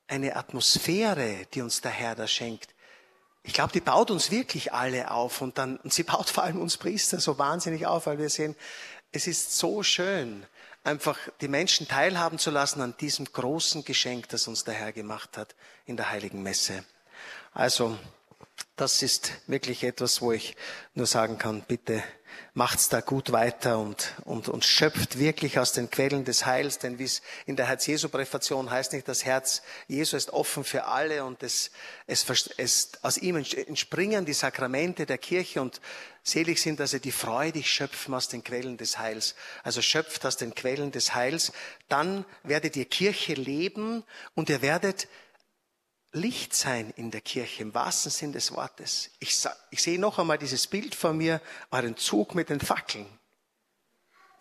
eine Atmosphäre, die uns der Herr da schenkt. Ich glaube, die baut uns wirklich alle auf und dann, und sie baut [laughs] vor allem uns Priester so wahnsinnig auf, weil wir sehen, es ist so schön, einfach die Menschen teilhaben zu lassen an diesem großen Geschenk, das uns der Herr gemacht hat in der Heiligen Messe. Also, das ist wirklich etwas, wo ich nur sagen kann, bitte macht's da gut weiter und, und, und schöpft wirklich aus den Quellen des Heils, denn wie es in der Herz-Jesu-Präfation heißt nicht, das Herz Jesu ist offen für alle und es, es, es, aus ihm entspringen die Sakramente der Kirche und selig sind, dass sie die freudig schöpfen aus den Quellen des Heils. Also schöpft aus den Quellen des Heils, dann werdet ihr Kirche leben und ihr werdet Licht sein in der Kirche, im wahrsten Sinn des Wortes. Ich, ich sehe noch einmal dieses Bild vor mir, euren Zug mit den Fackeln.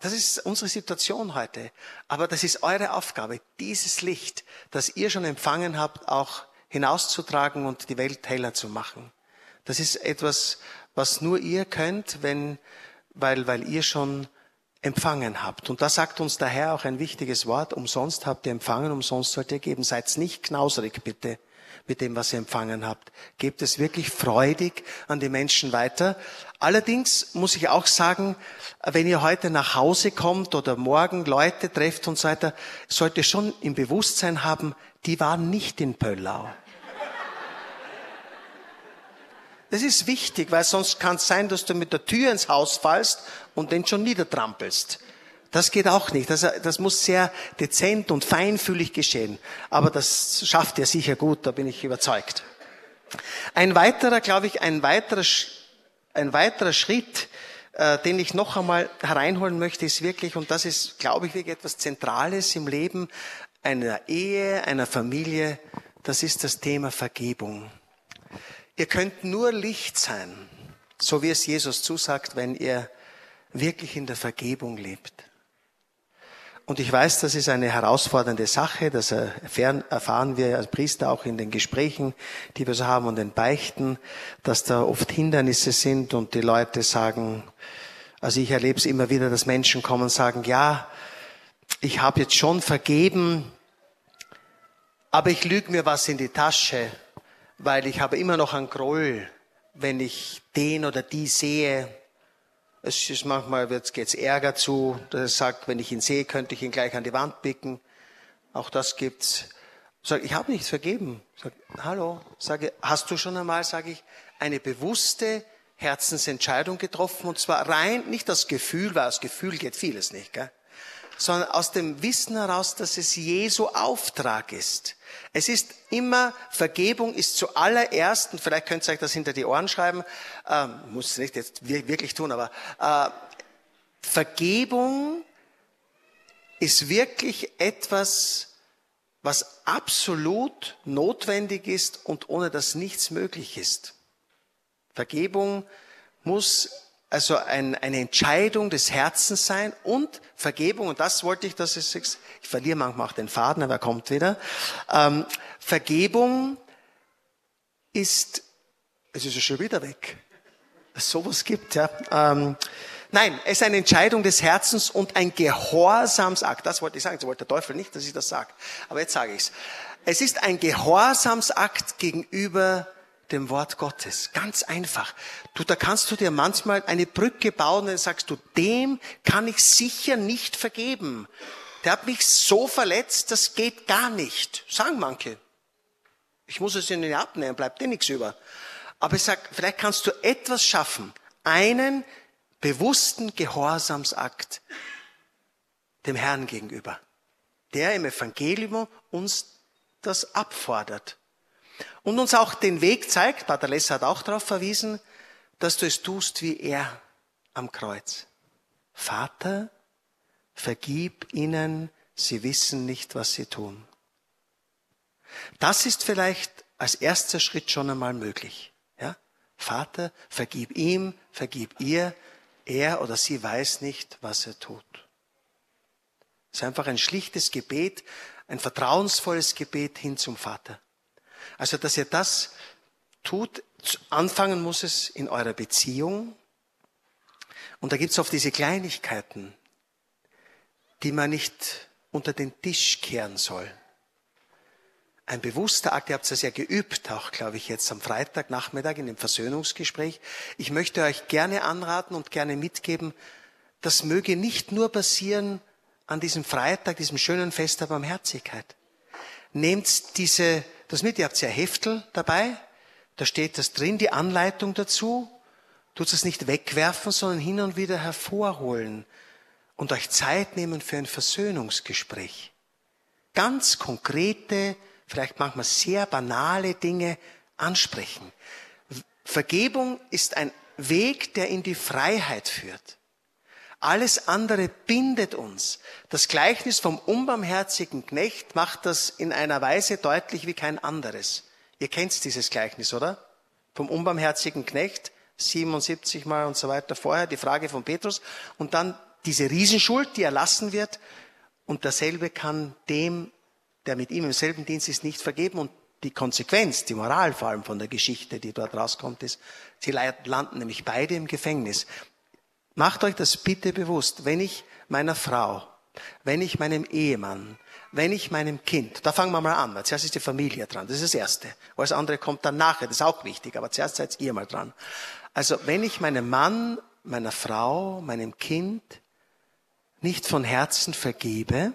Das ist unsere Situation heute. Aber das ist eure Aufgabe, dieses Licht, das ihr schon empfangen habt, auch hinauszutragen und die Welt heller zu machen. Das ist etwas, was nur ihr könnt, wenn, weil, weil ihr schon empfangen habt. Und da sagt uns der Herr auch ein wichtiges Wort. Umsonst habt ihr empfangen, umsonst sollt ihr geben. Seid nicht knausrig, bitte mit dem, was ihr empfangen habt. Gebt es wirklich freudig an die Menschen weiter. Allerdings muss ich auch sagen, wenn ihr heute nach Hause kommt oder morgen Leute trefft und so weiter, sollt ihr schon im Bewusstsein haben, die waren nicht in Pöllau. Das ist wichtig, weil sonst kann es sein, dass du mit der Tür ins Haus fallst und den schon niedertrampelst. Das geht auch nicht. Das, das muss sehr dezent und feinfühlig geschehen. Aber das schafft er sicher gut, da bin ich überzeugt. Ein weiterer, glaube ich, ein weiterer, ein weiterer Schritt, äh, den ich noch einmal hereinholen möchte, ist wirklich, und das ist, glaube ich, wirklich etwas Zentrales im Leben einer Ehe, einer Familie, das ist das Thema Vergebung. Ihr könnt nur Licht sein, so wie es Jesus zusagt, wenn ihr wirklich in der Vergebung lebt. Und ich weiß, das ist eine herausfordernde Sache, das erfahren wir als Priester auch in den Gesprächen, die wir so haben und den Beichten, dass da oft Hindernisse sind und die Leute sagen, also ich erlebe es immer wieder, dass Menschen kommen und sagen, ja, ich habe jetzt schon vergeben, aber ich lüge mir was in die Tasche, weil ich habe immer noch einen Groll, wenn ich den oder die sehe, es ist manchmal jetzt geht's Ärger zu, dass er sagt, wenn ich ihn sehe, könnte ich ihn gleich an die Wand picken. Auch das gibt's. Sag, ich habe nichts vergeben. Sag, hallo, sage, hast du schon einmal, sage ich, eine bewusste Herzensentscheidung getroffen und zwar rein nicht das Gefühl, weil das Gefühl geht vieles nicht, gell? Sondern aus dem Wissen heraus, dass es Jesu Auftrag ist. Es ist immer, Vergebung ist zuallererst, und vielleicht könnt ihr euch das hinter die Ohren schreiben, äh, muss es nicht jetzt wirklich tun, aber äh, Vergebung ist wirklich etwas, was absolut notwendig ist und ohne das nichts möglich ist. Vergebung muss also ein, eine Entscheidung des Herzens sein und Vergebung, und das wollte ich, dass es, ich verliere manchmal auch den Faden, aber er kommt wieder. Ähm, Vergebung ist, es ist ja schon wieder weg, dass sowas gibt, ja. Ähm, nein, es ist eine Entscheidung des Herzens und ein Gehorsamsakt. Das wollte ich sagen, so wollte der Teufel nicht, dass ich das sage. Aber jetzt sage ich es. Es ist ein Gehorsamsakt gegenüber dem Wort Gottes. Ganz einfach. Du, da kannst du dir manchmal eine Brücke bauen und sagst du, dem kann ich sicher nicht vergeben. Der hat mich so verletzt, das geht gar nicht. Sagen manche. Ich muss es ihnen abnehmen, bleibt dir nichts über. Aber ich sag, vielleicht kannst du etwas schaffen. Einen bewussten Gehorsamsakt dem Herrn gegenüber, der im Evangelium uns das abfordert. Und uns auch den Weg zeigt, Pater Lesser hat auch darauf verwiesen, dass du es tust wie er am Kreuz. Vater, vergib ihnen, sie wissen nicht, was sie tun. Das ist vielleicht als erster Schritt schon einmal möglich. Ja? Vater, vergib ihm, vergib ihr, er oder sie weiß nicht, was er tut. Es ist einfach ein schlichtes Gebet, ein vertrauensvolles Gebet hin zum Vater. Also, dass ihr das tut, anfangen muss es in eurer Beziehung. Und da gibt es oft diese Kleinigkeiten, die man nicht unter den Tisch kehren soll. Ein bewusster Akt, ihr habt es ja geübt, auch glaube ich jetzt am Freitagnachmittag in dem Versöhnungsgespräch. Ich möchte euch gerne anraten und gerne mitgeben, das möge nicht nur passieren an diesem Freitag, diesem schönen Fest der Barmherzigkeit. Nehmt diese das mit, ihr habt ja Heftel dabei. Da steht das drin, die Anleitung dazu. Tut es nicht wegwerfen, sondern hin und wieder hervorholen und euch Zeit nehmen für ein Versöhnungsgespräch. Ganz konkrete, vielleicht manchmal sehr banale Dinge ansprechen. Vergebung ist ein Weg, der in die Freiheit führt. Alles andere bindet uns. Das Gleichnis vom unbarmherzigen Knecht macht das in einer Weise deutlich wie kein anderes. Ihr kennt dieses Gleichnis, oder? Vom unbarmherzigen Knecht, 77 Mal und so weiter vorher, die Frage von Petrus. Und dann diese Riesenschuld, die erlassen wird. Und derselbe kann dem, der mit ihm im selben Dienst ist, nicht vergeben. Und die Konsequenz, die Moral vor allem von der Geschichte, die dort rauskommt, ist, sie landen nämlich beide im Gefängnis. Macht euch das bitte bewusst, wenn ich meiner Frau, wenn ich meinem Ehemann, wenn ich meinem Kind, da fangen wir mal an, weil zuerst ist die Familie dran, das ist das Erste. Alles andere kommt dann nachher, das ist auch wichtig, aber zuerst seid ihr mal dran. Also wenn ich meinem Mann, meiner Frau, meinem Kind nicht von Herzen vergebe,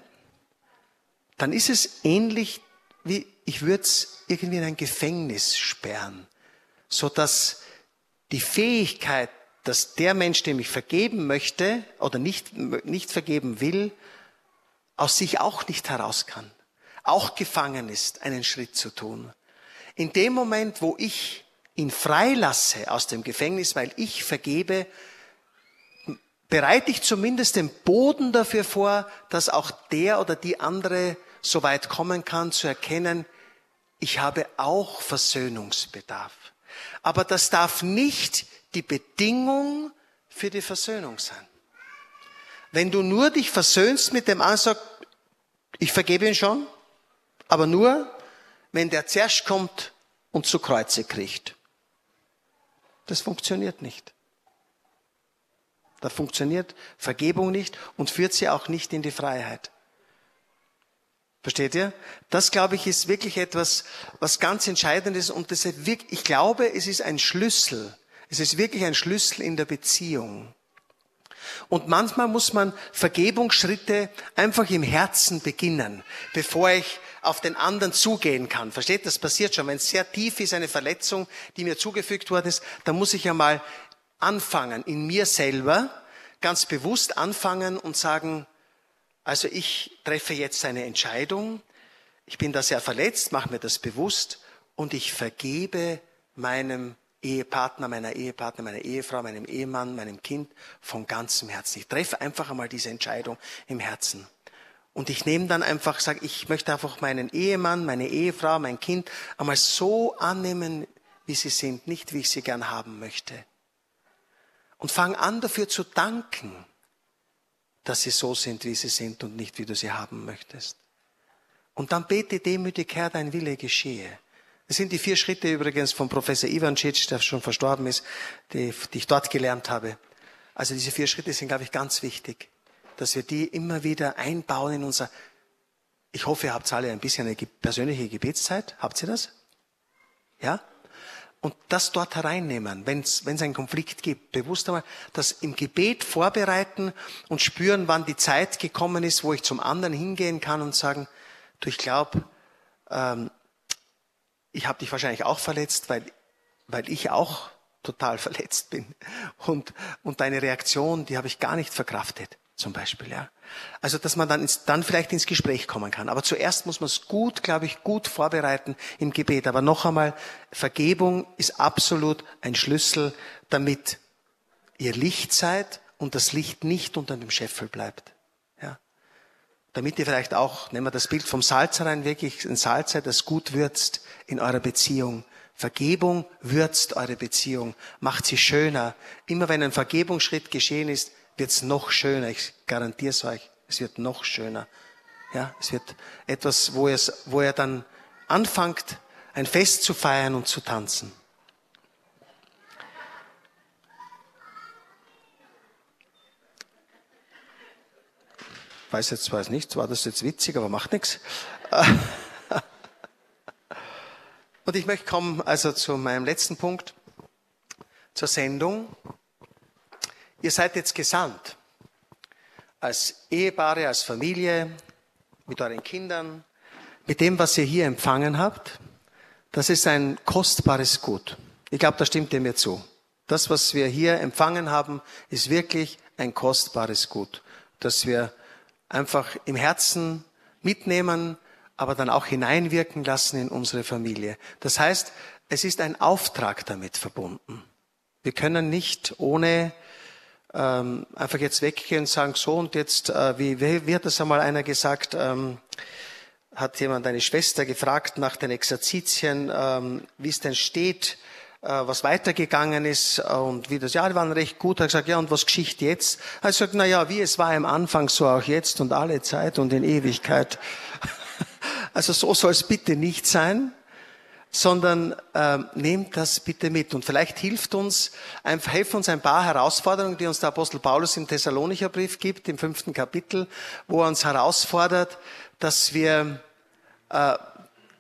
dann ist es ähnlich wie, ich würde es irgendwie in ein Gefängnis sperren, so dass die Fähigkeit dass der Mensch, dem ich vergeben möchte oder nicht, nicht vergeben will, aus sich auch nicht heraus kann, auch gefangen ist, einen Schritt zu tun. In dem Moment, wo ich ihn freilasse aus dem Gefängnis, weil ich vergebe, bereite ich zumindest den Boden dafür vor, dass auch der oder die andere so weit kommen kann, zu erkennen, ich habe auch Versöhnungsbedarf. Aber das darf nicht die Bedingung für die Versöhnung sein. Wenn du nur dich versöhnst mit dem anderen, sag, ich vergebe ihn schon, aber nur, wenn der zuerst kommt und zu Kreuze kriegt. Das funktioniert nicht. Da funktioniert Vergebung nicht und führt sie auch nicht in die Freiheit. Versteht ihr? Das, glaube ich, ist wirklich etwas, was ganz entscheidend ist und das ich glaube, es ist ein Schlüssel es ist wirklich ein Schlüssel in der Beziehung. Und manchmal muss man Vergebungsschritte einfach im Herzen beginnen, bevor ich auf den anderen zugehen kann. Versteht? Das passiert schon. Wenn es sehr tief ist, eine Verletzung, die mir zugefügt worden ist, dann muss ich ja mal anfangen, in mir selber, ganz bewusst anfangen und sagen, also ich treffe jetzt eine Entscheidung, ich bin da sehr verletzt, mache mir das bewusst und ich vergebe meinem Ehepartner, meiner Ehepartner, meiner Ehefrau, meinem Ehemann, meinem Kind von ganzem Herzen. Ich treffe einfach einmal diese Entscheidung im Herzen. Und ich nehme dann einfach, sage, ich möchte einfach meinen Ehemann, meine Ehefrau, mein Kind einmal so annehmen, wie sie sind, nicht wie ich sie gern haben möchte. Und fang an dafür zu danken, dass sie so sind, wie sie sind und nicht wie du sie haben möchtest. Und dann bete demütig, Herr, dein Wille geschehe. Das sind die vier Schritte übrigens von Professor Ivancic, der schon verstorben ist, die, die ich dort gelernt habe. Also diese vier Schritte sind, glaube ich, ganz wichtig, dass wir die immer wieder einbauen in unser, ich hoffe, ihr habt alle ein bisschen eine persönliche Gebetszeit. Habt ihr das? Ja? Und das dort hereinnehmen, wenn es einen Konflikt gibt, bewusst einmal das im Gebet vorbereiten und spüren, wann die Zeit gekommen ist, wo ich zum anderen hingehen kann und sagen, du, ich glaube, ähm, ich habe dich wahrscheinlich auch verletzt, weil, weil ich auch total [laughs] verletzt bin. Und, und deine Reaktion, die habe ich gar nicht verkraftet, zum Beispiel. Ja. Also, dass man dann, ins, dann vielleicht ins Gespräch kommen kann. Aber zuerst muss man es gut, glaube ich, gut vorbereiten im Gebet. Aber noch einmal, Vergebung ist absolut ein Schlüssel, damit ihr Licht seid und das Licht nicht unter dem Scheffel bleibt damit ihr vielleicht auch, nehmen wir das Bild vom Salz rein, wirklich ein Salz seid, das gut würzt in eurer Beziehung. Vergebung würzt eure Beziehung, macht sie schöner. Immer wenn ein Vergebungsschritt geschehen ist, wird es noch schöner. Ich garantiere es euch, es wird noch schöner. Ja, es wird etwas, wo, es, wo er dann anfängt, ein Fest zu feiern und zu tanzen. Weiß jetzt zwar nicht, war das jetzt witzig, aber macht nichts. [laughs] Und ich möchte kommen also zu meinem letzten Punkt, zur Sendung. Ihr seid jetzt gesandt als Ehepaare, als Familie, mit euren Kindern, mit dem, was ihr hier empfangen habt, das ist ein kostbares Gut. Ich glaube, da stimmt ihr mir zu. Das, was wir hier empfangen haben, ist wirklich ein kostbares Gut, das wir einfach im Herzen mitnehmen, aber dann auch hineinwirken lassen in unsere Familie. Das heißt, es ist ein Auftrag damit verbunden. Wir können nicht ohne ähm, einfach jetzt weggehen und sagen, so und jetzt, äh, wie, wie hat das einmal einer gesagt, ähm, hat jemand eine Schwester gefragt nach den Exerzitien, ähm, wie es denn steht, was weitergegangen ist und wie das, ja, die waren recht gut. Er hat gesagt, ja, und was Geschichte jetzt? Er hat gesagt, na ja, wie es war am Anfang, so auch jetzt und alle Zeit und in Ewigkeit. [laughs] Also so soll es bitte nicht sein, sondern äh, nehmt das bitte mit. Und vielleicht hilft uns, helfen uns ein paar Herausforderungen, die uns der Apostel Paulus im Thessalonicher Brief gibt, im fünften Kapitel, wo er uns herausfordert, dass wir äh,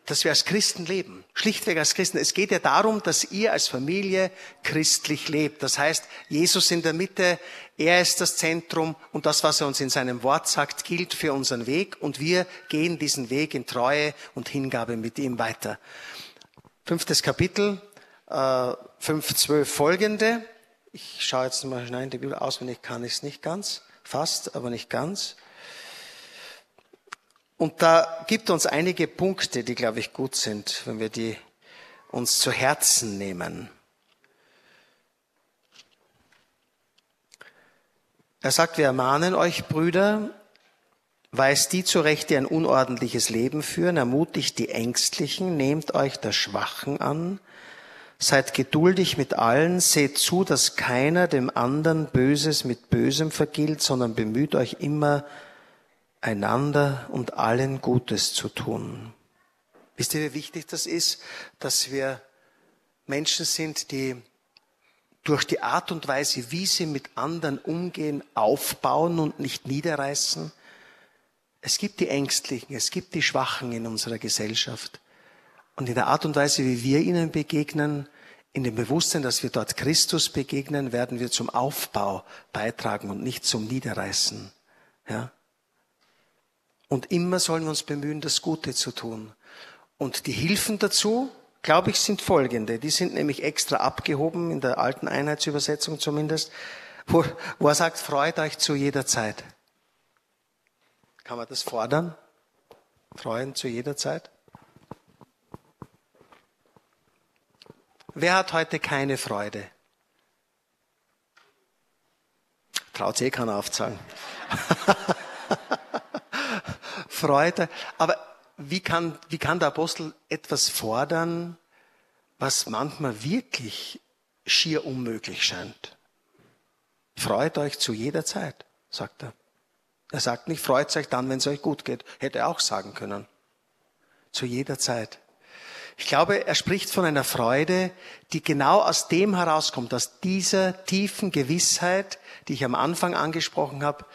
dass wir als Christen leben. Schlichtweg als Christen. Es geht ja darum, dass ihr als Familie christlich lebt. Das heißt, Jesus in der Mitte, er ist das Zentrum und das, was er uns in seinem Wort sagt, gilt für unseren Weg und wir gehen diesen Weg in Treue und Hingabe mit ihm weiter. Fünftes Kapitel, äh, fünf, zwölf folgende. Ich schaue jetzt mal schnell in die Bibel auswendig, kann ich es nicht ganz, fast, aber nicht ganz. Und da gibt uns einige Punkte, die, glaube ich, gut sind, wenn wir die uns zu Herzen nehmen. Er sagt, wir ermahnen euch, Brüder, weist die zurecht, die ein unordentliches Leben führen, ermutigt die Ängstlichen, nehmt euch der Schwachen an, seid geduldig mit allen, seht zu, dass keiner dem anderen Böses mit Bösem vergilt, sondern bemüht euch immer, einander und allen Gutes zu tun. Wisst ihr, wie wichtig das ist, dass wir Menschen sind, die durch die Art und Weise, wie sie mit anderen umgehen, aufbauen und nicht niederreißen? Es gibt die Ängstlichen, es gibt die Schwachen in unserer Gesellschaft. Und in der Art und Weise, wie wir ihnen begegnen, in dem Bewusstsein, dass wir dort Christus begegnen, werden wir zum Aufbau beitragen und nicht zum Niederreißen. Ja? Und immer sollen wir uns bemühen, das Gute zu tun. Und die Hilfen dazu, glaube ich, sind folgende. Die sind nämlich extra abgehoben, in der alten Einheitsübersetzung zumindest, wo, wo er sagt, freut euch zu jeder Zeit. Kann man das fordern? Freuen zu jeder Zeit? Wer hat heute keine Freude? Traut eh keiner aufzahlen. [laughs] Freude. Aber wie kann, wie kann der Apostel etwas fordern, was manchmal wirklich schier unmöglich scheint? Freut euch zu jeder Zeit, sagt er. Er sagt nicht, freut euch dann, wenn es euch gut geht. Hätte er auch sagen können. Zu jeder Zeit. Ich glaube, er spricht von einer Freude, die genau aus dem herauskommt, aus dieser tiefen Gewissheit, die ich am Anfang angesprochen habe,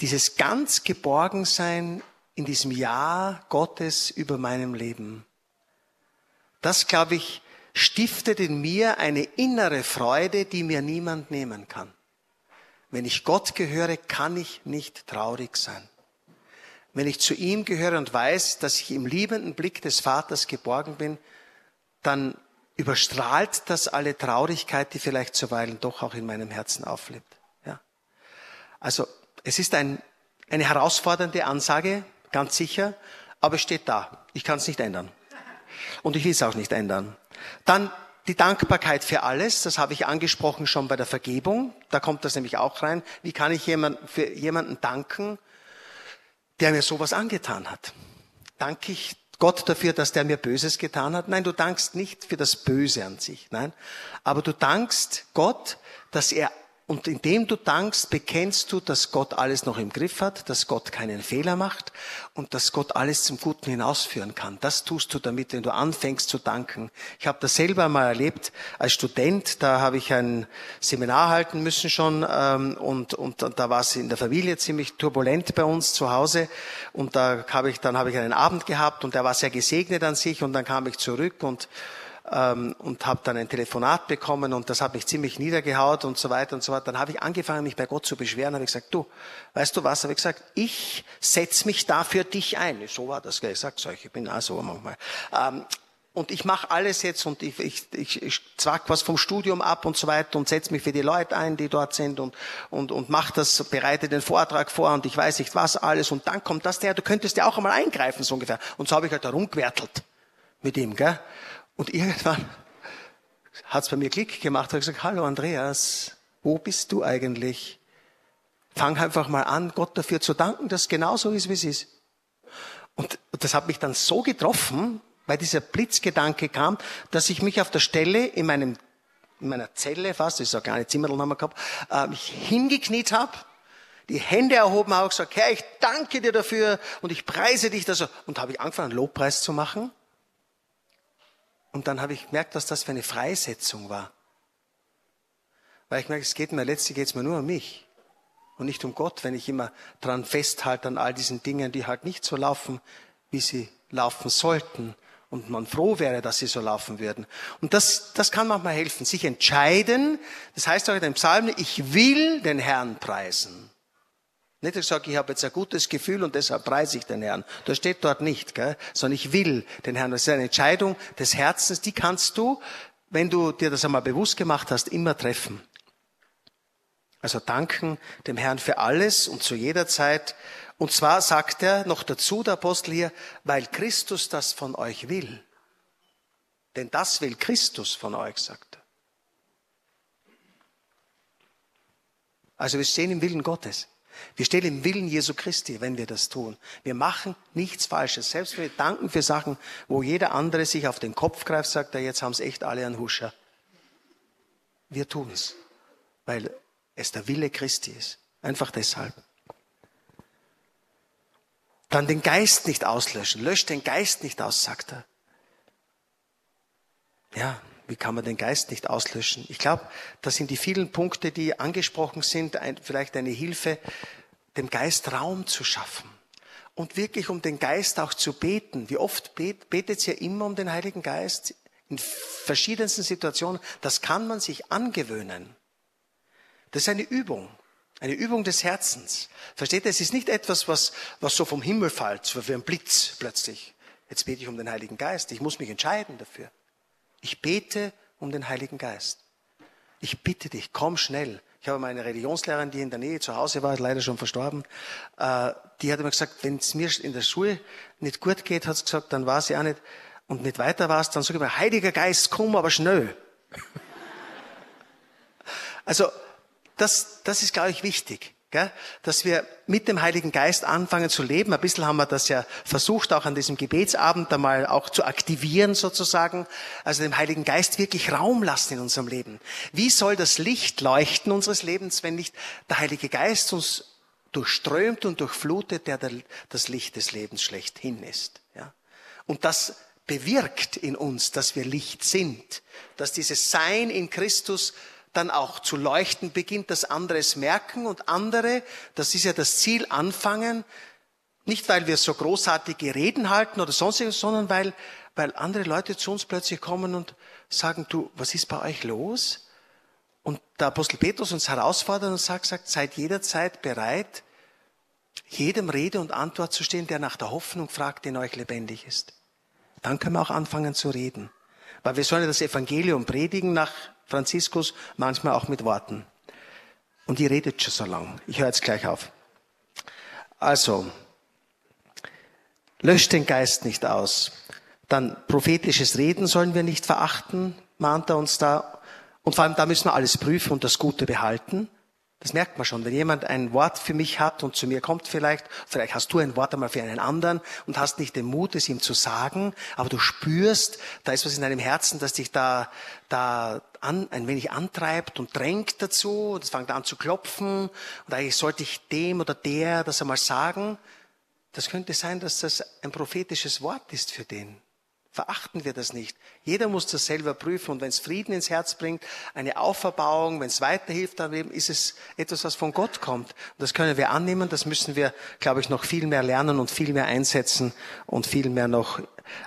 dieses ganz Geborgensein in diesem Ja Gottes über meinem Leben. Das, glaube ich, stiftet in mir eine innere Freude, die mir niemand nehmen kann. Wenn ich Gott gehöre, kann ich nicht traurig sein. Wenn ich zu ihm gehöre und weiß, dass ich im liebenden Blick des Vaters geborgen bin, dann überstrahlt das alle Traurigkeit, die vielleicht zuweilen doch auch in meinem Herzen auflebt. Ja. Also es ist ein, eine herausfordernde Ansage, ganz sicher, aber es steht da. Ich kann es nicht ändern. Und ich will es auch nicht ändern. Dann die Dankbarkeit für alles, das habe ich angesprochen schon bei der Vergebung. Da kommt das nämlich auch rein. Wie kann ich jemand, für jemanden danken, der mir sowas angetan hat? Danke ich Gott dafür, dass der mir Böses getan hat? Nein, du dankst nicht für das Böse an sich, nein. Aber du dankst Gott, dass er und indem du dankst, bekennst du, dass Gott alles noch im Griff hat, dass Gott keinen Fehler macht und dass Gott alles zum Guten hinausführen kann. Das tust du damit, wenn du anfängst zu danken. Ich habe das selber mal erlebt als Student. Da habe ich ein Seminar halten müssen schon ähm, und, und, und da war es in der Familie ziemlich turbulent bei uns zu Hause. Und da habe ich dann habe ich einen Abend gehabt und der war sehr gesegnet an sich und dann kam ich zurück und und habe dann ein Telefonat bekommen und das hat mich ziemlich niedergehaut und so weiter und so weiter. Dann habe ich angefangen, mich bei Gott zu beschweren, habe ich gesagt, du, weißt du was, habe ich gesagt, ich setze mich da für dich ein. So war das, ich sag's euch, ich bin auch so manchmal. Ähm, und ich mache alles jetzt und ich, ich, ich, ich zwack was vom Studium ab und so weiter und setze mich für die Leute ein, die dort sind und, und, und mach das, bereite den Vortrag vor und ich weiß nicht was alles und dann kommt das der, du könntest ja auch einmal eingreifen, so ungefähr. Und so habe ich halt da rumgewertelt mit ihm, gell? Und irgendwann hat's bei mir Klick gemacht, habe gesagt, hallo Andreas, wo bist du eigentlich? Fang einfach mal an, Gott dafür zu danken, dass es genauso ist, wie es ist. Und das hat mich dann so getroffen, weil dieser Blitzgedanke kam, dass ich mich auf der Stelle in meinem in meiner Zelle fast, das ist gar nicht Zimmerl haben wir gehabt, äh, mich hingekniet habe, die Hände erhoben habe, gesagt, Herr, ich danke dir dafür und ich preise dich. Dass und habe ich angefangen, einen Lobpreis zu machen. Und dann habe ich gemerkt, dass das für eine Freisetzung war. Weil ich merke, es geht mir, letztlich geht es mir nur um mich und nicht um Gott, wenn ich immer dran festhalte an all diesen Dingen, die halt nicht so laufen, wie sie laufen sollten und man froh wäre, dass sie so laufen würden. Und das, das kann manchmal helfen, sich entscheiden. Das heißt auch in dem Psalm, ich will den Herrn preisen. Nicht, ich sage, ich habe jetzt ein gutes Gefühl und deshalb preise ich den Herrn. Das steht dort nicht, gell? sondern ich will den Herrn. Das ist eine Entscheidung des Herzens, die kannst du, wenn du dir das einmal bewusst gemacht hast, immer treffen. Also danken dem Herrn für alles und zu jeder Zeit und zwar sagt er noch dazu, der Apostel hier, weil Christus das von euch will. Denn das will Christus von euch, sagt er. Also wir stehen im Willen Gottes. Wir stehen im Willen Jesu Christi, wenn wir das tun. Wir machen nichts Falsches. Selbst wenn wir danken für Sachen, wo jeder andere sich auf den Kopf greift, sagt er, jetzt haben es echt alle einen Huscher. Wir tun es, weil es der Wille Christi ist. Einfach deshalb. Dann den Geist nicht auslöschen. Löscht den Geist nicht aus, sagt er. Ja, wie kann man den Geist nicht auslöschen? Ich glaube, das sind die vielen Punkte, die angesprochen sind, ein, vielleicht eine Hilfe, dem Geist Raum zu schaffen. Und wirklich um den Geist auch zu beten. Wie oft bet, betet ihr immer um den Heiligen Geist? In verschiedensten Situationen. Das kann man sich angewöhnen. Das ist eine Übung. Eine Übung des Herzens. Versteht ihr? Es ist nicht etwas, was, was so vom Himmel fällt, so wie ein Blitz plötzlich. Jetzt bete ich um den Heiligen Geist. Ich muss mich entscheiden dafür. Ich bete um den Heiligen Geist. Ich bitte dich, komm schnell. Ich habe meine Religionslehrerin, die in der Nähe zu Hause war, leider schon verstorben, äh, die hat immer gesagt, wenn es mir in der Schule nicht gut geht, hat sie gesagt, dann war sie auch nicht, und nicht weiter war es, dann sage ich mal, Heiliger Geist, komm aber schnell. [laughs] also, das, das ist, glaube ich, wichtig. Gell? Dass wir mit dem Heiligen Geist anfangen zu leben. Ein bisschen haben wir das ja versucht, auch an diesem Gebetsabend einmal auch zu aktivieren sozusagen. Also dem Heiligen Geist wirklich Raum lassen in unserem Leben. Wie soll das Licht leuchten unseres Lebens, wenn nicht der Heilige Geist uns durchströmt und durchflutet, der das Licht des Lebens schlechthin ist. Und das bewirkt in uns, dass wir Licht sind, dass dieses Sein in Christus dann auch zu leuchten beginnt, dass andere es merken und andere, das ist ja das Ziel, anfangen, nicht weil wir so großartige Reden halten oder sonstiges, sondern weil, weil andere Leute zu uns plötzlich kommen und sagen, du, was ist bei euch los? Und der Apostel Petrus uns herausfordert und sagt, sagt, seid jederzeit bereit, jedem Rede und Antwort zu stehen, der nach der Hoffnung fragt, die in euch lebendig ist. Dann können wir auch anfangen zu reden. Weil wir sollen das Evangelium predigen nach Franziskus, manchmal auch mit Worten. Und die redet schon so lang. Ich höre jetzt gleich auf. Also, löscht den Geist nicht aus. Dann prophetisches Reden sollen wir nicht verachten, mahnt er uns da. Und vor allem da müssen wir alles prüfen und das Gute behalten. Das merkt man schon. Wenn jemand ein Wort für mich hat und zu mir kommt vielleicht, vielleicht hast du ein Wort einmal für einen anderen und hast nicht den Mut, es ihm zu sagen, aber du spürst, da ist was in deinem Herzen, das dich da, da an, ein wenig antreibt und drängt dazu und es fängt an zu klopfen und eigentlich sollte ich dem oder der das einmal sagen. Das könnte sein, dass das ein prophetisches Wort ist für den. Verachten wir das nicht. Jeder muss das selber prüfen. Und wenn es Frieden ins Herz bringt, eine Auferbauung, wenn es weiterhilft, dann ist es etwas, was von Gott kommt. Und das können wir annehmen. Das müssen wir, glaube ich, noch viel mehr lernen und viel mehr einsetzen und viel mehr noch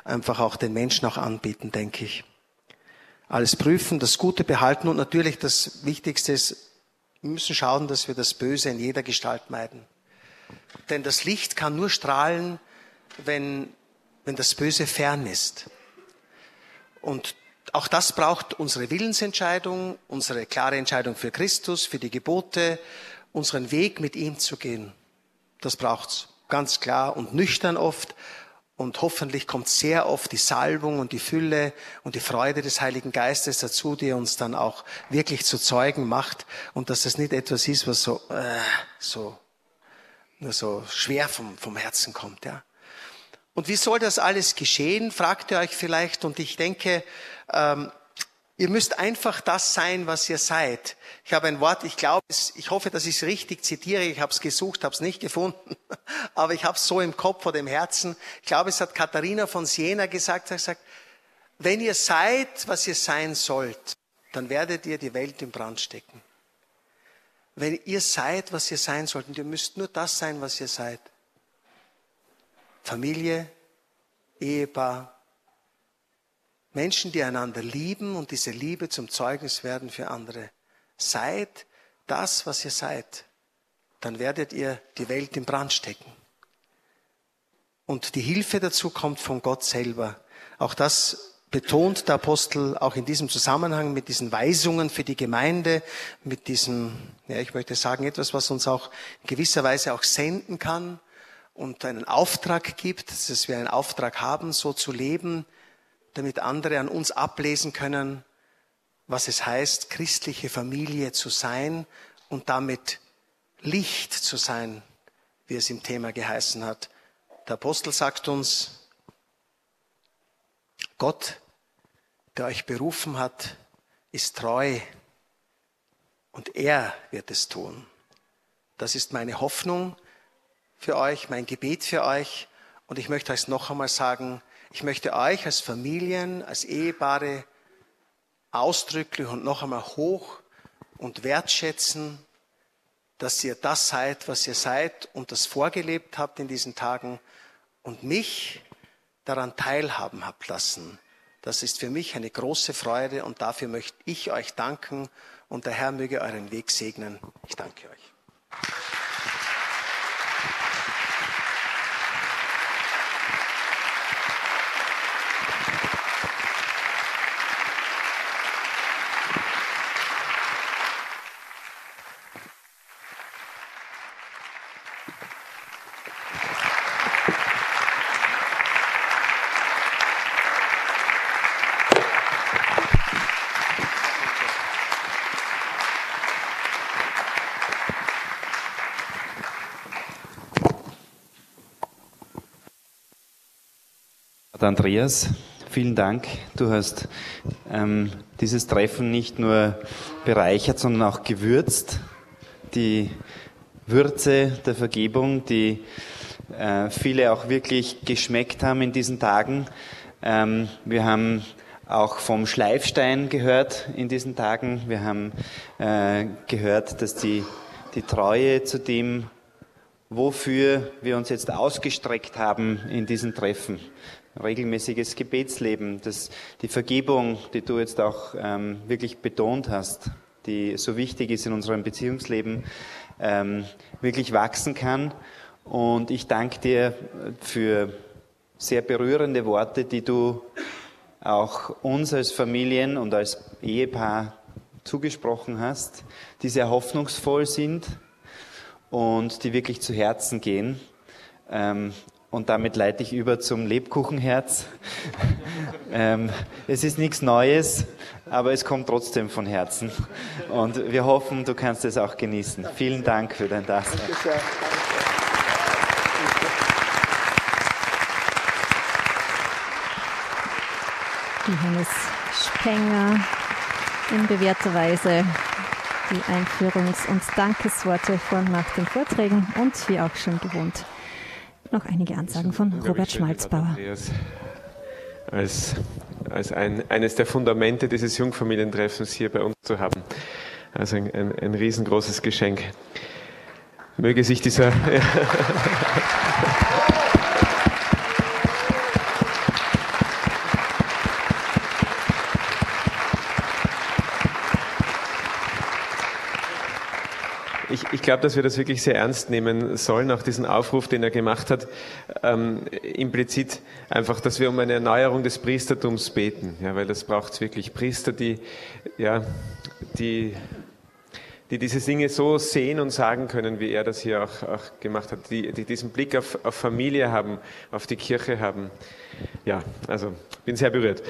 einfach auch den Menschen auch anbieten, denke ich. Alles prüfen, das Gute behalten und natürlich das Wichtigste ist, wir müssen schauen, dass wir das Böse in jeder Gestalt meiden. Denn das Licht kann nur strahlen, wenn wenn das Böse fern ist. Und auch das braucht unsere Willensentscheidung, unsere klare Entscheidung für Christus, für die Gebote, unseren Weg mit ihm zu gehen. Das braucht's ganz klar und nüchtern oft. Und hoffentlich kommt sehr oft die Salbung und die Fülle und die Freude des Heiligen Geistes dazu, die uns dann auch wirklich zu Zeugen macht und dass das nicht etwas ist, was so, äh, so, nur so schwer vom, vom Herzen kommt, ja. Und wie soll das alles geschehen, fragt ihr euch vielleicht. Und ich denke, ähm, ihr müsst einfach das sein, was ihr seid. Ich habe ein Wort, ich glaube, ich hoffe, dass ich es richtig zitiere. Ich habe es gesucht, habe es nicht gefunden, [laughs] aber ich habe es so im Kopf oder im Herzen. Ich glaube, es hat Katharina von Siena gesagt. Sie hat gesagt, wenn ihr seid, was ihr sein sollt, dann werdet ihr die Welt in Brand stecken. Wenn ihr seid, was ihr sein sollt, und ihr müsst nur das sein, was ihr seid, Familie, Ehepaar, Menschen, die einander lieben und diese Liebe zum Zeugnis werden für andere. Seid das, was ihr seid, dann werdet ihr die Welt in Brand stecken. Und die Hilfe dazu kommt von Gott selber. Auch das betont der Apostel auch in diesem Zusammenhang mit diesen Weisungen für die Gemeinde, mit diesem, ja, ich möchte sagen, etwas, was uns auch in gewisser Weise auch senden kann, und einen Auftrag gibt, dass wir einen Auftrag haben, so zu leben, damit andere an uns ablesen können, was es heißt, christliche Familie zu sein und damit Licht zu sein, wie es im Thema geheißen hat. Der Apostel sagt uns, Gott, der euch berufen hat, ist treu und er wird es tun. Das ist meine Hoffnung für euch, mein Gebet für euch. Und ich möchte euch noch einmal sagen, ich möchte euch als Familien, als Ehepaare ausdrücklich und noch einmal hoch und wertschätzen, dass ihr das seid, was ihr seid und das vorgelebt habt in diesen Tagen und mich daran teilhaben habt lassen. Das ist für mich eine große Freude und dafür möchte ich euch danken und der Herr möge euren Weg segnen. Ich danke euch. Andreas, vielen Dank. Du hast ähm, dieses Treffen nicht nur bereichert, sondern auch gewürzt. Die Würze der Vergebung, die äh, viele auch wirklich geschmeckt haben in diesen Tagen. Ähm, wir haben auch vom Schleifstein gehört in diesen Tagen. Wir haben äh, gehört, dass die, die Treue zu dem, wofür wir uns jetzt ausgestreckt haben in diesen Treffen, regelmäßiges Gebetsleben, das, die Vergebung, die du jetzt auch ähm, wirklich betont hast, die so wichtig ist in unserem Beziehungsleben, ähm, wirklich wachsen kann. Und ich danke dir für sehr berührende Worte, die du auch uns als Familien und als Ehepaar zugesprochen hast, die sehr hoffnungsvoll sind und die wirklich zu Herzen gehen. Und damit leite ich über zum Lebkuchenherz. [laughs] ähm, es ist nichts Neues, aber es kommt trotzdem von Herzen. Und wir hoffen, du kannst es auch genießen. Vielen Dank für dein Dasein. Johannes Spenger in bewährter Weise die Einführungs- und Dankesworte vor und nach den Vorträgen und wie auch schon gewohnt noch einige Ansagen von Robert Schmalzbauer. Als, als ein, eines der Fundamente dieses Jungfamilientreffens hier bei uns zu haben. Also ein, ein, ein riesengroßes Geschenk. Möge sich dieser. [laughs] ich, ich glaube, dass wir das wirklich sehr ernst nehmen sollen, auch diesen Aufruf, den er gemacht hat, ähm, implizit einfach, dass wir um eine Erneuerung des Priestertums beten, ja, weil das braucht es wirklich. Priester, die, ja, die, die diese Dinge so sehen und sagen können, wie er das hier auch, auch gemacht hat, die, die diesen Blick auf, auf Familie haben, auf die Kirche haben. Ja, also bin sehr berührt.